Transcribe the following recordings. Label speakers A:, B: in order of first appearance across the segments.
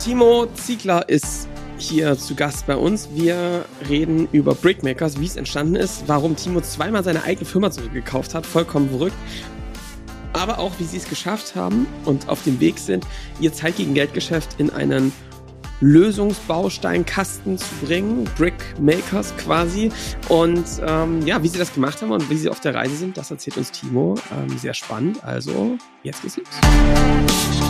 A: Timo Ziegler ist hier zu Gast bei uns. Wir reden über Brickmakers, wie es entstanden ist, warum Timo zweimal seine eigene Firma zurückgekauft hat, vollkommen verrückt. Aber auch, wie sie es geschafft haben und auf dem Weg sind, ihr Zeit gegen Geldgeschäft in einen Lösungsbausteinkasten zu bringen, Brickmakers quasi. Und ähm, ja, wie sie das gemacht haben und wie sie auf der Reise sind, das erzählt uns Timo. Ähm, sehr spannend. Also, jetzt geht's los.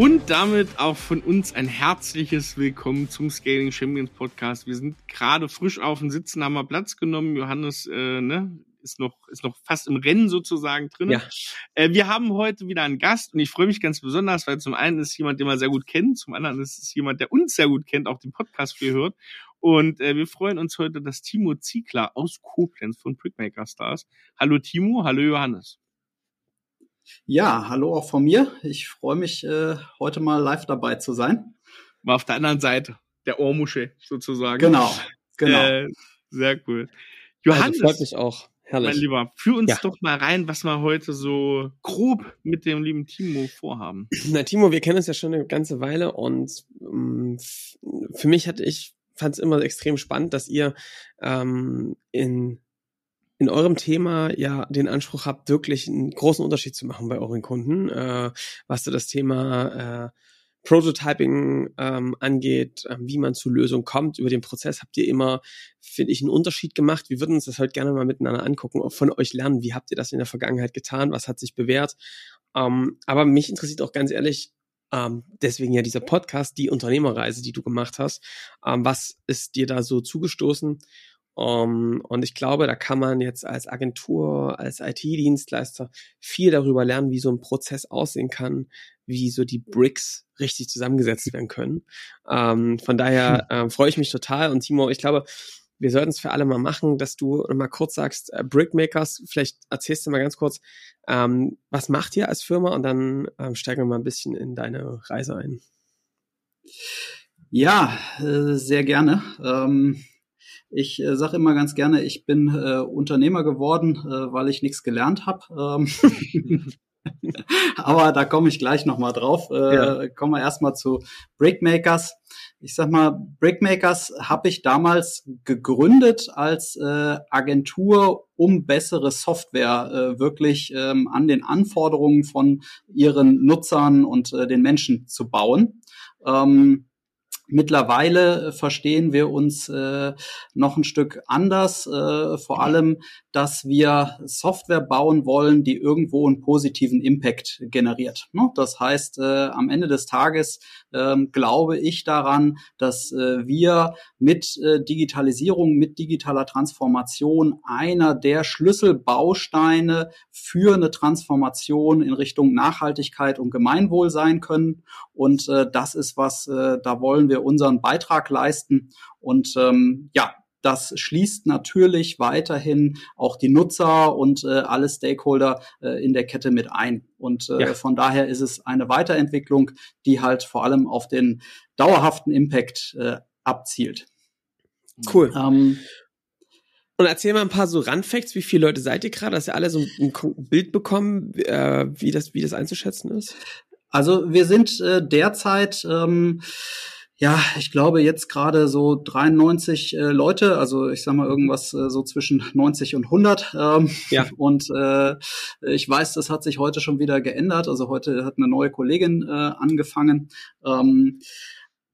B: Und damit auch von uns ein herzliches Willkommen zum Scaling Champions Podcast. Wir sind gerade frisch auf dem Sitzen, haben wir Platz genommen. Johannes äh, ne, ist noch ist noch fast im Rennen sozusagen drin. Ja. Äh, wir haben heute wieder einen Gast und ich freue mich ganz besonders, weil zum einen ist jemand, den wir sehr gut kennen, zum anderen ist es jemand, der uns sehr gut kennt, auch den Podcast viel hört. Und äh, wir freuen uns heute, dass Timo Ziegler aus Koblenz von Brickmaker Stars. Hallo Timo, hallo Johannes.
C: Ja, hallo auch von mir. Ich freue mich, äh, heute mal live dabei zu sein.
B: Mal auf der anderen Seite, der Ohrmuschel sozusagen.
C: Genau, genau. Äh,
B: sehr cool.
A: Johannes, also freut mich auch.
B: Herrlich. Mein Lieber, führ uns ja. doch mal rein, was wir heute so grob mit dem lieben Timo vorhaben.
A: Na, Timo, wir kennen uns ja schon eine ganze Weile und ähm, für mich hatte ich, fand es immer extrem spannend, dass ihr ähm, in in eurem Thema ja den Anspruch habt, wirklich einen großen Unterschied zu machen bei euren Kunden, äh, was so das Thema äh, Prototyping ähm, angeht, äh, wie man zu Lösungen kommt. Über den Prozess habt ihr immer, finde ich, einen Unterschied gemacht. Wir würden uns das heute gerne mal miteinander angucken, auch von euch lernen. Wie habt ihr das in der Vergangenheit getan? Was hat sich bewährt? Ähm, aber mich interessiert auch ganz ehrlich, ähm, deswegen ja dieser Podcast, die Unternehmerreise, die du gemacht hast. Ähm, was ist dir da so zugestoßen? Um, und ich glaube, da kann man jetzt als Agentur, als IT-Dienstleister viel darüber lernen, wie so ein Prozess aussehen kann, wie so die Bricks richtig zusammengesetzt werden können. Um, von daher äh, freue ich mich total. Und Timo, ich glaube, wir sollten es für alle mal machen, dass du mal kurz sagst, äh, Brickmakers, vielleicht erzählst du mal ganz kurz, ähm, was macht ihr als Firma und dann ähm, steigen wir mal ein bisschen in deine Reise ein.
C: Ja, äh, sehr gerne. Ähm ich äh, sage immer ganz gerne, ich bin äh, Unternehmer geworden, äh, weil ich nichts gelernt habe. Ähm Aber da komme ich gleich nochmal drauf. Äh, ja. Kommen wir erstmal zu Brickmakers. Ich sag mal, Brickmakers habe ich damals gegründet als äh, Agentur, um bessere Software äh, wirklich ähm, an den Anforderungen von ihren Nutzern und äh, den Menschen zu bauen. Ähm, Mittlerweile äh, verstehen wir uns äh, noch ein Stück anders, äh, vor allem, dass wir Software bauen wollen, die irgendwo einen positiven Impact generiert. Ne? Das heißt, äh, am Ende des Tages ähm, glaube ich daran, dass äh, wir mit äh, Digitalisierung, mit digitaler Transformation einer der Schlüsselbausteine für eine Transformation in Richtung Nachhaltigkeit und Gemeinwohl sein können. Und äh, das ist was, äh, da wollen wir unseren Beitrag leisten. Und ähm, ja, das schließt natürlich weiterhin auch die Nutzer und äh, alle Stakeholder äh, in der Kette mit ein. Und äh, ja. von daher ist es eine Weiterentwicklung, die halt vor allem auf den dauerhaften Impact äh, abzielt.
A: Cool. Ähm, und erzähl mal ein paar so Randfacts. Wie viele Leute seid ihr gerade, dass ihr alle so ein Bild bekommen, äh, wie das, wie das einzuschätzen ist?
C: Also wir sind äh, derzeit ähm, ja, ich glaube jetzt gerade so 93 äh, Leute, also ich sag mal irgendwas äh, so zwischen 90 und 100. Ähm, ja. Und äh, ich weiß, das hat sich heute schon wieder geändert. Also heute hat eine neue Kollegin äh, angefangen. Ähm,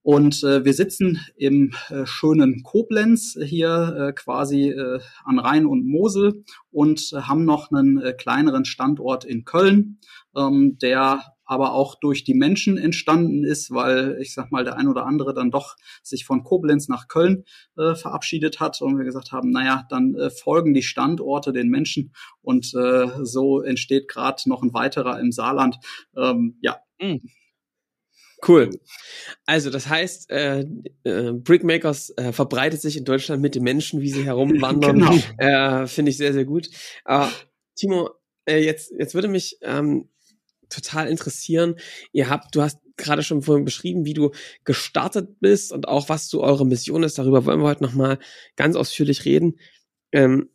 C: und äh, wir sitzen im äh, schönen Koblenz hier äh, quasi äh, an Rhein und Mosel und äh, haben noch einen äh, kleineren Standort in Köln, ähm, der aber auch durch die Menschen entstanden ist, weil ich sag mal, der ein oder andere dann doch sich von Koblenz nach Köln äh, verabschiedet hat und wir gesagt haben, naja, dann äh, folgen die Standorte den Menschen und äh, so entsteht gerade noch ein weiterer im Saarland. Ähm, ja. Mhm.
A: Cool. Also das heißt, äh, äh, Brickmakers äh, verbreitet sich in Deutschland mit den Menschen, wie sie herumwandern. genau. äh, Finde ich sehr, sehr gut. Aber Timo, äh, jetzt, jetzt würde mich ähm, total interessieren. Ihr habt, du hast gerade schon vorhin beschrieben, wie du gestartet bist und auch was so eure Mission ist. Darüber wollen wir heute nochmal ganz ausführlich reden. Ähm,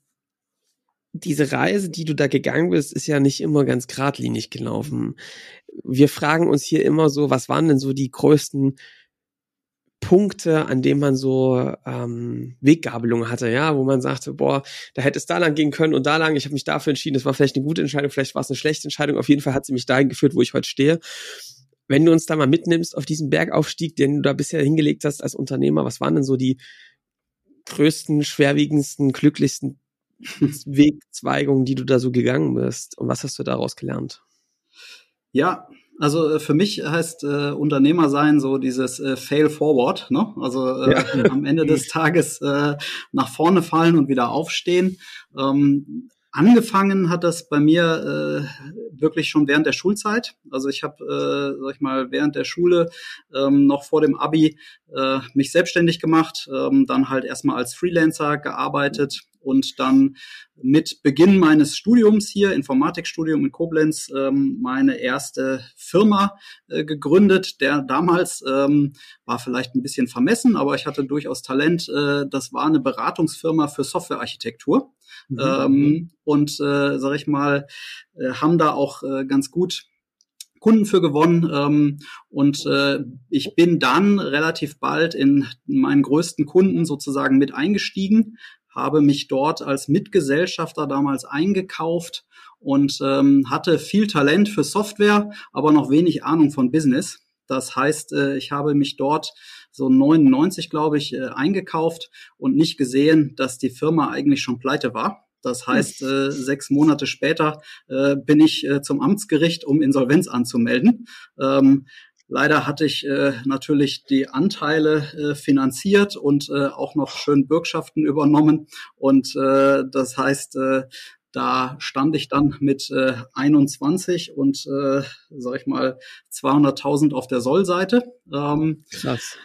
A: diese Reise, die du da gegangen bist, ist ja nicht immer ganz geradlinig gelaufen. Wir fragen uns hier immer so, was waren denn so die größten Punkte, an denen man so ähm, Weggabelungen hatte, ja, wo man sagte, boah, da hätte es da lang gehen können und da lang, ich habe mich dafür entschieden, das war vielleicht eine gute Entscheidung, vielleicht war es eine schlechte Entscheidung, auf jeden Fall hat sie mich dahin geführt, wo ich heute stehe. Wenn du uns da mal mitnimmst auf diesen Bergaufstieg, den du da bisher hingelegt hast als Unternehmer, was waren denn so die größten, schwerwiegendsten, glücklichsten Wegzweigungen, die du da so gegangen bist? Und was hast du daraus gelernt?
C: Ja, also äh, für mich heißt äh, Unternehmer sein so dieses äh, Fail Forward, ne? Also äh, ja. am Ende des Tages äh, nach vorne fallen und wieder aufstehen. Ähm, Angefangen hat das bei mir äh, wirklich schon während der Schulzeit. Also ich habe, äh, sag ich mal, während der Schule ähm, noch vor dem Abi äh, mich selbstständig gemacht, ähm, dann halt erstmal als Freelancer gearbeitet und dann mit Beginn meines Studiums hier, Informatikstudium in Koblenz, ähm, meine erste Firma äh, gegründet. Der damals ähm, war vielleicht ein bisschen vermessen, aber ich hatte durchaus Talent. Äh, das war eine Beratungsfirma für Softwarearchitektur. Mhm. Ähm, und äh, sage ich mal, äh, haben da auch äh, ganz gut Kunden für gewonnen ähm, und äh, ich bin dann relativ bald in meinen größten Kunden sozusagen mit eingestiegen, habe mich dort als Mitgesellschafter damals eingekauft und ähm, hatte viel Talent für Software, aber noch wenig Ahnung von Business. Das heißt, äh, ich habe mich dort so 99, glaube ich, äh, eingekauft und nicht gesehen, dass die Firma eigentlich schon pleite war. Das heißt, äh, sechs Monate später äh, bin ich äh, zum Amtsgericht, um Insolvenz anzumelden. Ähm, Leider hatte ich äh, natürlich die Anteile äh, finanziert und äh, auch noch schön Bürgschaften übernommen. Und äh, das heißt, äh, da stand ich dann mit äh, 21 und, äh, sag ich mal, 200.000 auf der Sollseite. Ähm, Krass.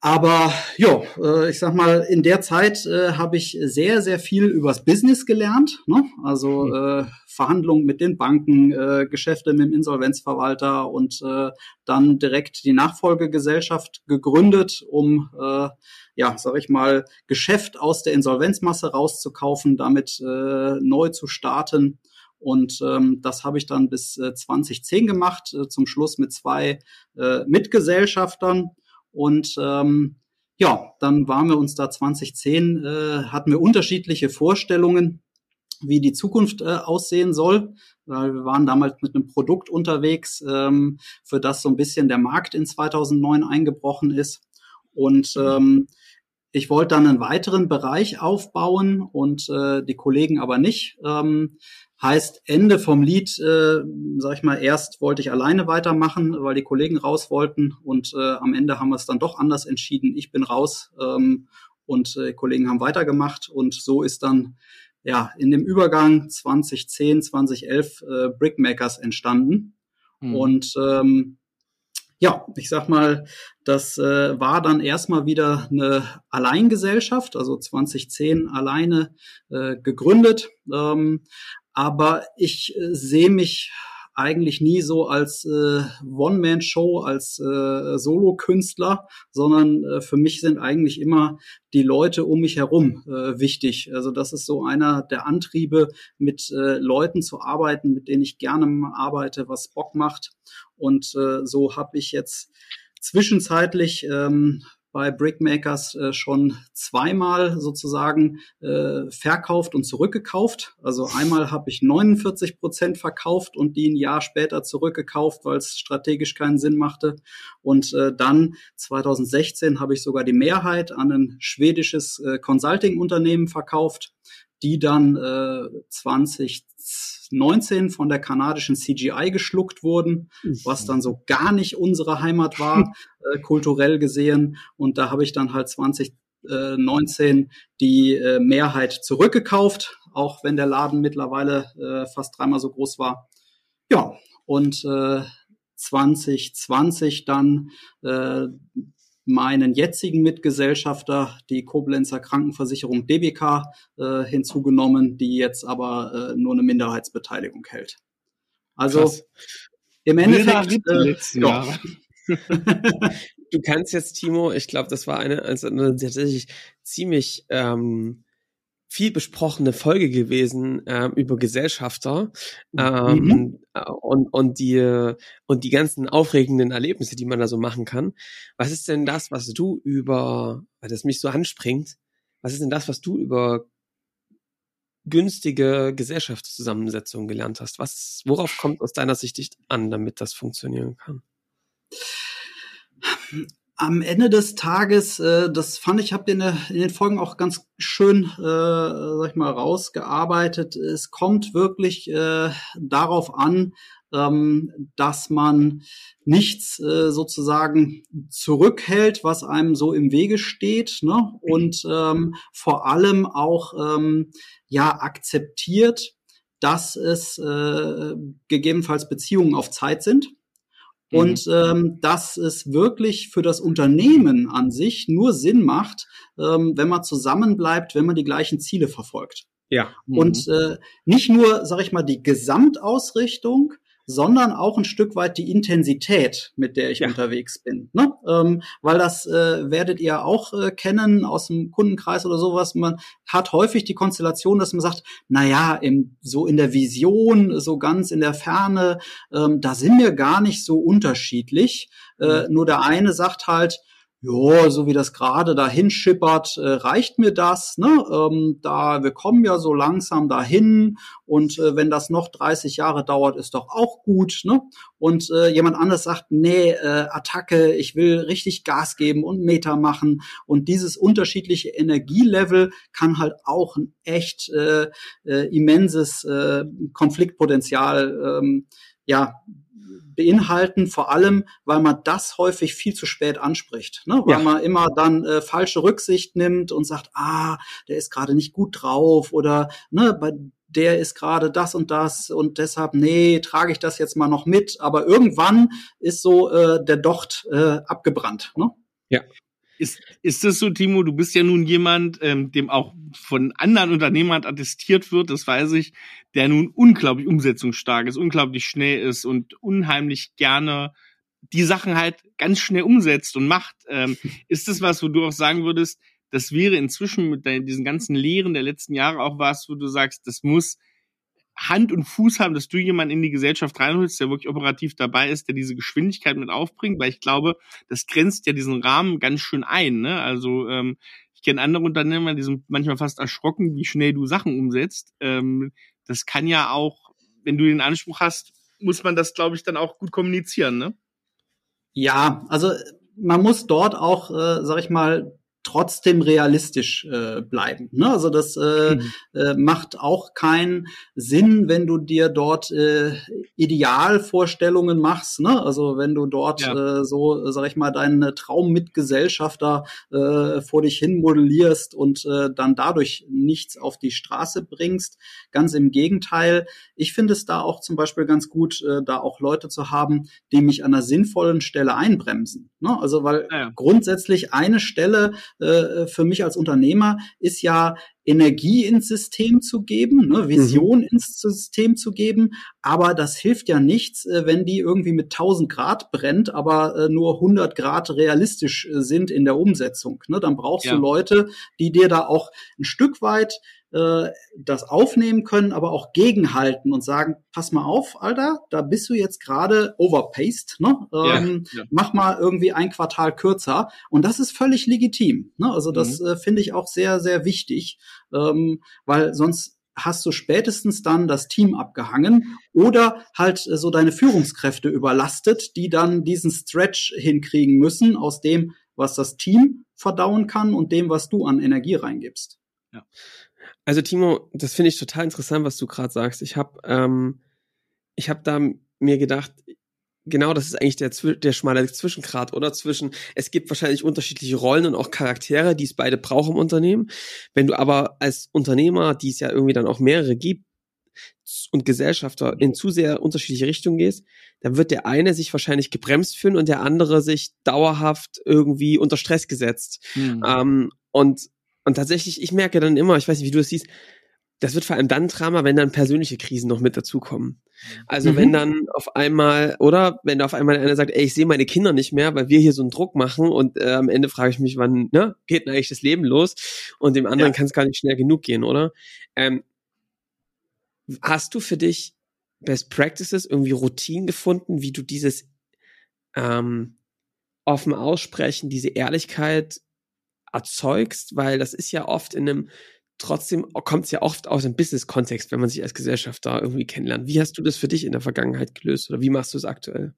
C: Aber ja, äh, ich sag mal, in der Zeit äh, habe ich sehr, sehr viel übers Business gelernt. Ne? Also mhm. äh, Verhandlungen mit den Banken, äh, Geschäfte mit dem Insolvenzverwalter und äh, dann direkt die Nachfolgegesellschaft gegründet, um äh, ja, sag ich mal, Geschäft aus der Insolvenzmasse rauszukaufen, damit äh, neu zu starten. Und ähm, das habe ich dann bis äh, 2010 gemacht, äh, zum Schluss mit zwei äh, Mitgesellschaftern. Und ähm, ja, dann waren wir uns da 2010, äh, hatten wir unterschiedliche Vorstellungen, wie die Zukunft äh, aussehen soll. Weil wir waren damals mit einem Produkt unterwegs, ähm, für das so ein bisschen der Markt in 2009 eingebrochen ist. Und ähm, ich wollte dann einen weiteren Bereich aufbauen und äh, die Kollegen aber nicht. Ähm, Heißt, Ende vom Lied, äh, sag ich mal, erst wollte ich alleine weitermachen, weil die Kollegen raus wollten und äh, am Ende haben wir es dann doch anders entschieden. Ich bin raus ähm, und äh, Kollegen haben weitergemacht und so ist dann ja in dem Übergang 2010, 2011 äh, Brickmakers entstanden. Mhm. Und ähm, ja, ich sag mal, das äh, war dann erstmal wieder eine Alleingesellschaft, also 2010 alleine äh, gegründet. Ähm, aber ich äh, sehe mich eigentlich nie so als äh, One-Man-Show, als äh, Solo-Künstler, sondern äh, für mich sind eigentlich immer die Leute um mich herum äh, wichtig. Also das ist so einer der Antriebe, mit äh, Leuten zu arbeiten, mit denen ich gerne arbeite, was Bock macht. Und äh, so habe ich jetzt zwischenzeitlich ähm, bei Brickmakers äh, schon zweimal sozusagen äh, verkauft und zurückgekauft. Also einmal habe ich 49 Prozent verkauft und die ein Jahr später zurückgekauft, weil es strategisch keinen Sinn machte. Und äh, dann 2016 habe ich sogar die Mehrheit an ein schwedisches äh, Consulting-Unternehmen verkauft, die dann äh, 20 19 von der kanadischen CGI geschluckt wurden, was dann so gar nicht unsere Heimat war, äh, kulturell gesehen. Und da habe ich dann halt 2019 die äh, Mehrheit zurückgekauft, auch wenn der Laden mittlerweile äh, fast dreimal so groß war. Ja, und äh, 2020 dann äh, meinen jetzigen Mitgesellschafter, die Koblenzer Krankenversicherung DBK, äh, hinzugenommen, die jetzt aber äh, nur eine Minderheitsbeteiligung hält. Also Krass. im Endeffekt. Äh, ja.
A: du kannst jetzt, Timo, ich glaube, das war eine, also eine tatsächlich ziemlich ähm, viel besprochene Folge gewesen ähm, über Gesellschafter ähm, mhm. und, und, die, und die ganzen aufregenden Erlebnisse, die man da so machen kann. Was ist denn das, was du über, weil das mich so anspringt, was ist denn das, was du über günstige Gesellschaftszusammensetzungen gelernt hast? Was, worauf kommt aus deiner Sicht an, damit das funktionieren kann?
C: Am Ende des Tages, äh, das fand ich, habt ihr in, in, den Folgen auch ganz schön, äh, sag ich mal, rausgearbeitet. Es kommt wirklich äh, darauf an, ähm, dass man nichts äh, sozusagen zurückhält, was einem so im Wege steht, ne? und ähm, vor allem auch ähm, ja akzeptiert, dass es äh, gegebenenfalls Beziehungen auf Zeit sind Mhm. Und ähm, dass es wirklich für das Unternehmen an sich nur Sinn macht, ähm, wenn man zusammenbleibt, wenn man die gleichen Ziele verfolgt.
A: Ja.
C: Mhm. Und äh, nicht nur, sag ich mal, die Gesamtausrichtung, sondern auch ein Stück weit die Intensität, mit der ich ja. unterwegs bin. Ne? Ähm, weil das äh, werdet ihr auch äh, kennen aus dem Kundenkreis oder sowas. Man hat häufig die Konstellation, dass man sagt, na ja, im, so in der Vision, so ganz in der Ferne, ähm, da sind wir gar nicht so unterschiedlich. Äh, mhm. nur der eine sagt halt, ja, so wie das gerade dahin schippert, äh, reicht mir das. Ne? Ähm, da wir kommen ja so langsam dahin und äh, wenn das noch 30 Jahre dauert, ist doch auch gut. Ne? Und äh, jemand anderes sagt, nee, äh, Attacke, ich will richtig Gas geben und Meter machen. Und dieses unterschiedliche Energielevel kann halt auch ein echt äh, äh, immenses Konfliktpotenzial ähm, ja beinhalten, vor allem, weil man das häufig viel zu spät anspricht, ne? weil ja. man immer dann äh, falsche Rücksicht nimmt und sagt, ah, der ist gerade nicht gut drauf oder ne, bei der ist gerade das und das und deshalb, nee, trage ich das jetzt mal noch mit. Aber irgendwann ist so äh, der Docht äh, abgebrannt. Ne?
B: Ja. Ist, ist das so, Timo? Du bist ja nun jemand, ähm, dem auch von anderen Unternehmern attestiert wird, das weiß ich, der nun unglaublich umsetzungsstark ist, unglaublich schnell ist und unheimlich gerne die Sachen halt ganz schnell umsetzt und macht. Ähm, ist das was, wo du auch sagen würdest, das wäre inzwischen mit deinen, diesen ganzen Lehren der letzten Jahre auch was, wo du sagst, das muss Hand und Fuß haben, dass du jemanden in die Gesellschaft reinholst, der wirklich operativ dabei ist, der diese Geschwindigkeit mit aufbringt, weil ich glaube, das grenzt ja diesen Rahmen ganz schön ein. Ne? Also ähm, ich kenne andere Unternehmer, die sind manchmal fast erschrocken, wie schnell du Sachen umsetzt. Ähm, das kann ja auch, wenn du den Anspruch hast, muss man das, glaube ich, dann auch gut kommunizieren. Ne?
C: Ja, also man muss dort auch, äh, sag ich mal, trotzdem realistisch äh, bleiben. Ne? Also das äh, mhm. äh, macht auch keinen Sinn, wenn du dir dort äh, Idealvorstellungen machst. Ne? Also wenn du dort ja. äh, so, sag ich mal, deinen Traummitgesellschafter äh, vor dich hin modellierst und äh, dann dadurch nichts auf die Straße bringst. Ganz im Gegenteil. Ich finde es da auch zum Beispiel ganz gut, äh, da auch Leute zu haben, die mich an einer sinnvollen Stelle einbremsen. Ne? Also weil ja. grundsätzlich eine Stelle äh, für mich als Unternehmer ist ja Energie ins System zu geben, ne, Vision mhm. ins System zu geben. Aber das hilft ja nichts, äh, wenn die irgendwie mit 1000 Grad brennt, aber äh, nur 100 Grad realistisch sind in der Umsetzung. Ne? Dann brauchst ja. du Leute, die dir da auch ein Stück weit äh, das aufnehmen können, aber auch gegenhalten und sagen, pass mal auf, Alter, da bist du jetzt gerade overpaced, ne? Ähm, ja, ja. Mach mal irgendwie ein Quartal kürzer. Und das ist völlig legitim. Ne? Also das mhm. äh, finde ich auch sehr, sehr wichtig, ähm, weil sonst hast du spätestens dann das Team abgehangen oder halt äh, so deine Führungskräfte überlastet, die dann diesen Stretch hinkriegen müssen aus dem, was das Team verdauen kann und dem, was du an Energie reingibst.
A: Ja. Also Timo, das finde ich total interessant, was du gerade sagst. Ich habe ähm, ich habe da mir gedacht, genau, das ist eigentlich der, der schmale Zwischengrad, oder? Zwischen, es gibt wahrscheinlich unterschiedliche Rollen und auch Charaktere, die es beide brauchen im Unternehmen. Wenn du aber als Unternehmer, die es ja irgendwie dann auch mehrere gibt, und Gesellschafter in zu sehr unterschiedliche Richtungen gehst, dann wird der eine sich wahrscheinlich gebremst fühlen und der andere sich dauerhaft irgendwie unter Stress gesetzt. Mhm. Ähm, und, und tatsächlich, ich merke dann immer, ich weiß nicht, wie du es siehst, das wird vor allem dann Drama, wenn dann persönliche Krisen noch mit dazukommen. Also mhm. wenn dann auf einmal, oder wenn auf einmal einer sagt, ey, ich sehe meine Kinder nicht mehr, weil wir hier so einen Druck machen und äh, am Ende frage ich mich, wann ne, geht denn eigentlich das Leben los? Und dem anderen ja. kann es gar nicht schnell genug gehen, oder? Ähm, hast du für dich Best Practices, irgendwie Routinen gefunden, wie du dieses ähm, offen aussprechen, diese Ehrlichkeit erzeugst? Weil das ist ja oft in einem trotzdem kommt es ja oft aus dem Business-Kontext, wenn man sich als Gesellschaft da irgendwie kennenlernt. Wie hast du das für dich in der Vergangenheit gelöst oder wie machst du es aktuell?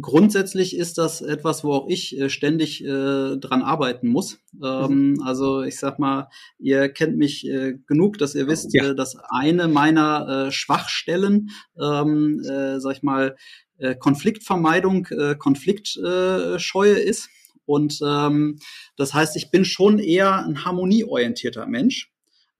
C: Grundsätzlich ist das etwas, wo auch ich äh, ständig äh, dran arbeiten muss. Ähm, mhm. Also ich sag mal, ihr kennt mich äh, genug, dass ihr wisst, ja. äh, dass eine meiner äh, Schwachstellen, ähm, äh, sag ich mal, Konfliktvermeidung, Konfliktscheue ist. Und ähm, das heißt, ich bin schon eher ein harmonieorientierter Mensch.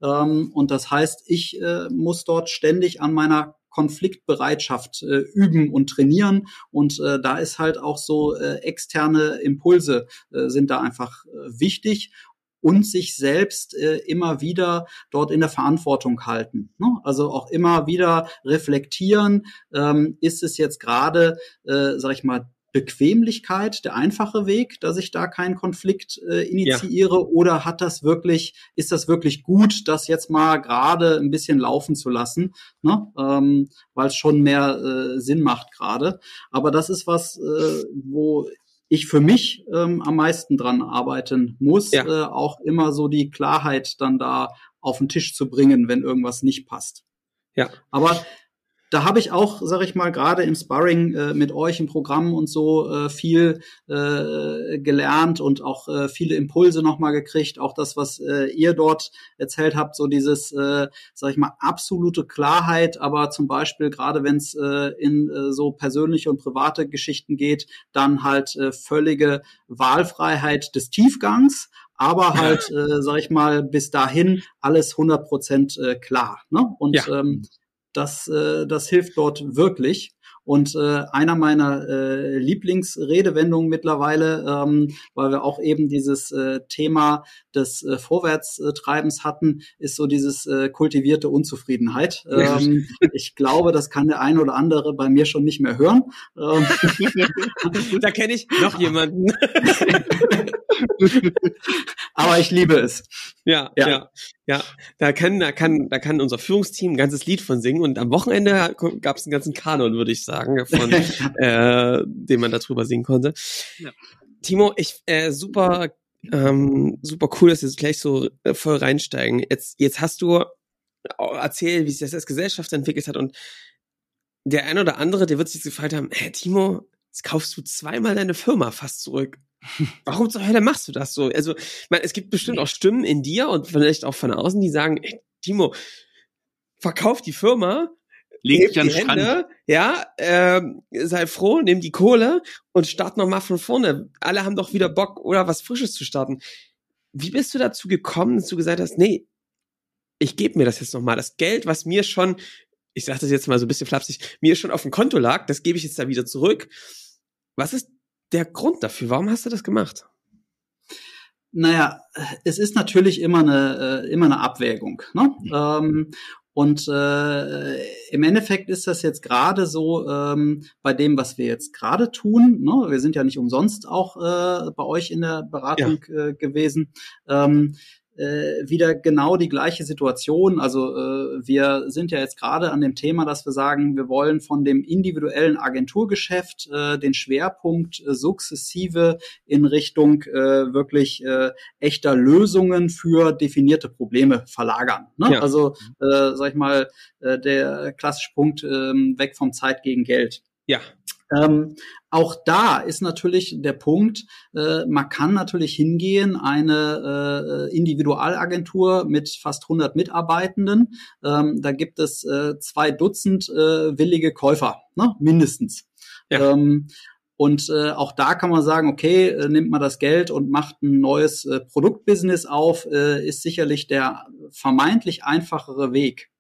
C: Ähm, und das heißt, ich äh, muss dort ständig an meiner Konfliktbereitschaft äh, üben und trainieren. Und äh, da ist halt auch so äh, externe Impulse äh, sind da einfach äh, wichtig und sich selbst äh, immer wieder dort in der Verantwortung halten. Ne? Also auch immer wieder reflektieren, ähm, ist es jetzt gerade, äh, sag ich mal, Bequemlichkeit der einfache Weg, dass ich da keinen Konflikt äh, initiiere? Ja. Oder hat das wirklich, ist das wirklich gut, das jetzt mal gerade ein bisschen laufen zu lassen, ne? ähm, weil es schon mehr äh, Sinn macht gerade. Aber das ist was, äh, wo ich für mich ähm, am meisten dran arbeiten muss, ja. äh, auch immer so die Klarheit dann da auf den Tisch zu bringen, wenn irgendwas nicht passt. Ja. Aber da habe ich auch, sage ich mal, gerade im Sparring äh, mit euch im Programm und so äh, viel äh, gelernt und auch äh, viele Impulse nochmal gekriegt. Auch das, was äh, ihr dort erzählt habt, so dieses, äh, sage ich mal, absolute Klarheit, aber zum Beispiel gerade wenn es äh, in äh, so persönliche und private Geschichten geht, dann halt äh, völlige Wahlfreiheit des Tiefgangs aber halt, äh, sag ich mal, bis dahin alles 100 Prozent äh, klar. Ne? Und ja. ähm, das, äh, das hilft dort wirklich. Und äh, einer meiner äh, Lieblingsredewendungen mittlerweile, ähm, weil wir auch eben dieses äh, Thema des äh, Vorwärtstreibens hatten, ist so dieses äh, kultivierte Unzufriedenheit. Ähm, ich glaube, das kann der ein oder andere bei mir schon nicht mehr hören. Ähm,
A: da kenne ich noch jemanden.
C: Aber ich liebe es.
A: Ja, ja, ja, ja. Da kann, da kann, da kann unser Führungsteam ein ganzes Lied von singen und am Wochenende gab es einen ganzen Kanon, würde ich sagen, von äh, dem man darüber singen konnte. Ja. Timo, ich äh, super, ähm, super cool, dass wir gleich so äh, voll reinsteigen. Jetzt, jetzt hast du erzählt, wie sich das als Gesellschaft entwickelt hat und der ein oder andere, der wird sich gefragt haben, hey Timo, jetzt kaufst du zweimal deine Firma fast zurück. Warum zur Hölle machst du das so? Also, man, es gibt bestimmt auch Stimmen in dir und vielleicht auch von außen, die sagen, ey, Timo, verkauf die Firma, leg dich an die Hände, ja, äh, sei froh, nimm die Kohle und start nochmal von vorne. Alle haben doch wieder Bock, oder was Frisches zu starten. Wie bist du dazu gekommen, dass du gesagt hast, nee, ich gebe mir das jetzt nochmal. Das Geld, was mir schon, ich sage das jetzt mal so ein bisschen flapsig, mir schon auf dem Konto lag, das gebe ich jetzt da wieder zurück. Was ist der Grund dafür? Warum hast du das gemacht?
C: Naja, es ist natürlich immer eine, äh, immer eine Abwägung. Ne? Ähm, und äh, im Endeffekt ist das jetzt gerade so ähm, bei dem, was wir jetzt gerade tun. Ne? Wir sind ja nicht umsonst auch äh, bei euch in der Beratung ja. äh, gewesen. Ähm, äh, wieder genau die gleiche Situation. Also äh, wir sind ja jetzt gerade an dem Thema, dass wir sagen, wir wollen von dem individuellen Agenturgeschäft äh, den Schwerpunkt äh, sukzessive in Richtung äh, wirklich äh, echter Lösungen für definierte Probleme verlagern. Ne? Ja. Also äh, sag ich mal, äh, der klassische Punkt äh, weg vom Zeit gegen Geld.
A: Ja.
C: Ähm, auch da ist natürlich der Punkt, äh, man kann natürlich hingehen, eine äh, Individualagentur mit fast 100 Mitarbeitenden, ähm, da gibt es äh, zwei Dutzend äh, willige Käufer, ne? mindestens. Ja. Ähm, und äh, auch da kann man sagen, okay, äh, nimmt man das Geld und macht ein neues äh, Produktbusiness auf, äh, ist sicherlich der vermeintlich einfachere Weg.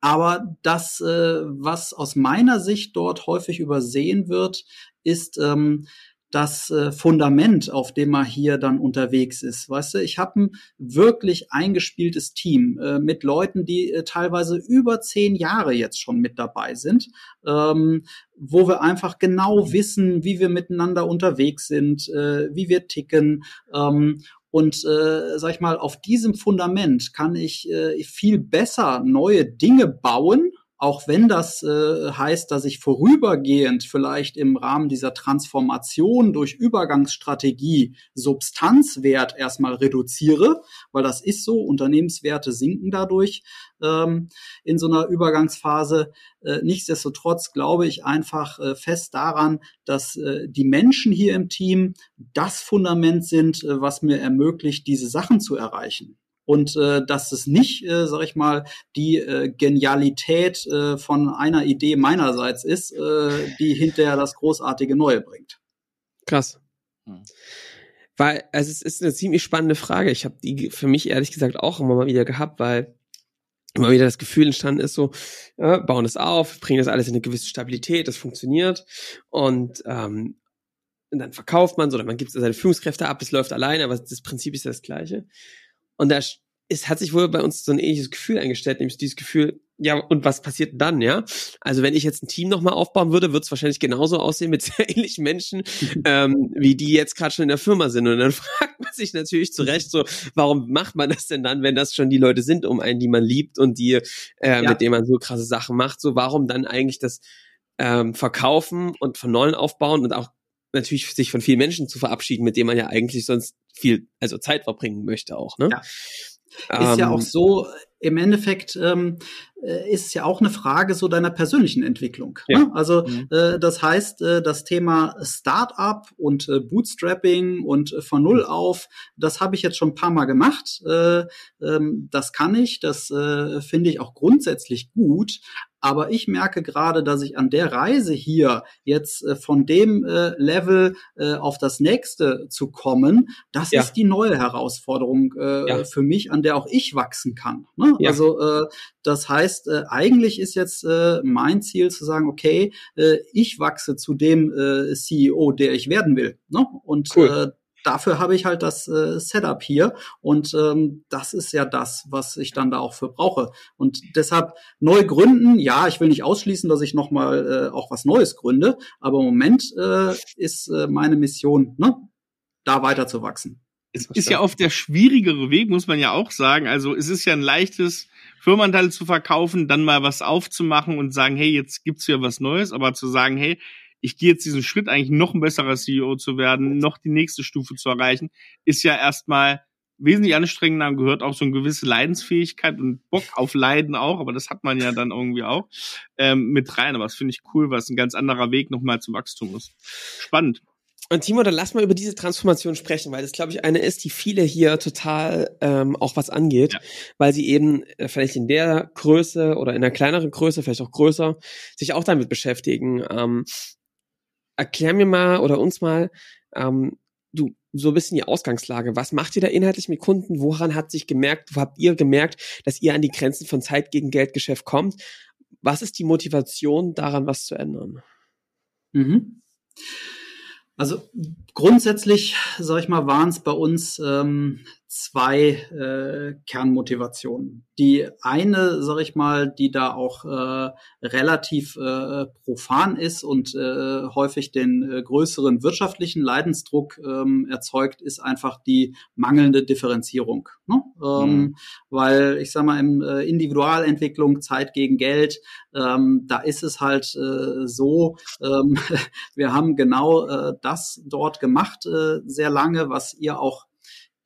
C: Aber das, äh, was aus meiner Sicht dort häufig übersehen wird, ist, ähm, das äh, Fundament, auf dem man hier dann unterwegs ist. Weißt du, ich habe ein wirklich eingespieltes Team äh, mit Leuten, die äh, teilweise über zehn Jahre jetzt schon mit dabei sind, ähm, wo wir einfach genau wissen, wie wir miteinander unterwegs sind, äh, wie wir ticken. Ähm, und äh, sag ich mal, auf diesem Fundament kann ich äh, viel besser neue Dinge bauen auch wenn das äh, heißt, dass ich vorübergehend vielleicht im Rahmen dieser Transformation durch Übergangsstrategie Substanzwert erstmal reduziere, weil das ist so, Unternehmenswerte sinken dadurch ähm, in so einer Übergangsphase. Äh, nichtsdestotrotz glaube ich einfach äh, fest daran, dass äh, die Menschen hier im Team das Fundament sind, äh, was mir ermöglicht, diese Sachen zu erreichen und äh, dass es nicht, äh, sag ich mal, die äh, Genialität äh, von einer Idee meinerseits ist, äh, die hinterher das großartige Neue bringt.
A: Krass. Hm. Weil, also es ist eine ziemlich spannende Frage. Ich habe die für mich ehrlich gesagt auch immer mal wieder gehabt, weil immer wieder das Gefühl entstanden ist, so, ja, bauen das auf, bringen das alles in eine gewisse Stabilität, das funktioniert und ähm, und dann verkauft man so, oder man gibt seine Führungskräfte ab, es läuft alleine, aber das Prinzip ist ja das gleiche. Und da es hat sich wohl bei uns so ein ähnliches Gefühl eingestellt, nämlich dieses Gefühl, ja, und was passiert dann, ja? Also wenn ich jetzt ein Team nochmal aufbauen würde, wird es wahrscheinlich genauso aussehen mit sehr ähnlichen Menschen, ähm, wie die jetzt gerade schon in der Firma sind. Und dann fragt man sich natürlich zu Recht so, warum macht man das denn dann, wenn das schon die Leute sind, um einen, die man liebt und die, äh, ja. mit denen man so krasse Sachen macht, so warum dann eigentlich das ähm, Verkaufen und von Neuen aufbauen und auch natürlich sich von vielen Menschen zu verabschieden, mit denen man ja eigentlich sonst viel, also Zeit verbringen möchte auch, ne?
C: Ja. Ist ähm, ja auch ähm, so, im Endeffekt ähm, äh, ist es ja auch eine Frage so deiner persönlichen Entwicklung. Ja. Ne? Also mhm. äh, das heißt, äh, das Thema Startup und äh, Bootstrapping und äh, von Null auf, das habe ich jetzt schon ein paar Mal gemacht. Äh, ähm, das kann ich, das finde ich auch grundsätzlich gut. Aber ich merke gerade, dass ich an der Reise hier jetzt äh, von dem äh, Level äh, auf das nächste zu kommen, das ja. ist die neue Herausforderung äh, ja. für mich, an der auch ich wachsen kann. Ne? Ja. Also äh, das heißt, äh, eigentlich ist jetzt mein Ziel zu sagen, okay, ich wachse zu dem CEO, der ich werden will. Ne? Und cool. Dafür habe ich halt das äh, Setup hier und ähm, das ist ja das, was ich dann da auch für brauche. Und deshalb neu gründen, ja, ich will nicht ausschließen, dass ich nochmal äh, auch was Neues gründe, aber im Moment äh, ist äh, meine Mission, ne, da weiter zu wachsen.
B: Es ist ja oft der schwierigere Weg, muss man ja auch sagen. Also es ist ja ein leichtes, Firmenanteile zu verkaufen, dann mal was aufzumachen und sagen, hey, jetzt gibt's hier was Neues, aber zu sagen, hey, ich gehe jetzt diesen Schritt eigentlich noch ein besserer CEO zu werden, noch die nächste Stufe zu erreichen, ist ja erstmal wesentlich anstrengender, gehört auch so eine gewisse Leidensfähigkeit und Bock auf Leiden auch, aber das hat man ja dann irgendwie auch ähm, mit rein. Aber das finde ich cool, weil es ein ganz anderer Weg nochmal zum Wachstum ist. Spannend.
A: Und Timo, dann lass mal über diese Transformation sprechen, weil das, glaube ich, eine ist, die viele hier total ähm, auch was angeht, ja. weil sie eben äh, vielleicht in der Größe oder in einer kleineren Größe, vielleicht auch größer, sich auch damit beschäftigen. Ähm, erklär mir mal oder uns mal, ähm, du, so ein bisschen die Ausgangslage. Was macht ihr da inhaltlich mit Kunden? Woran hat sich gemerkt, wo habt ihr gemerkt, dass ihr an die Grenzen von Zeit gegen Geldgeschäft kommt? Was ist die Motivation, daran was zu ändern?
C: Mhm. Also grundsätzlich, sag ich mal, waren es bei uns ähm, zwei äh, Kernmotivationen. Die eine, sag ich mal, die da auch äh, relativ äh, profan ist und äh, häufig den äh, größeren wirtschaftlichen Leidensdruck ähm, erzeugt, ist einfach die mangelnde Differenzierung. Ne? Ähm, mhm. Weil ich sag mal, im äh, Individualentwicklung Zeit gegen Geld, ähm, da ist es halt äh, so, ähm, wir haben genau äh, das dort gemacht äh, sehr lange, was ihr auch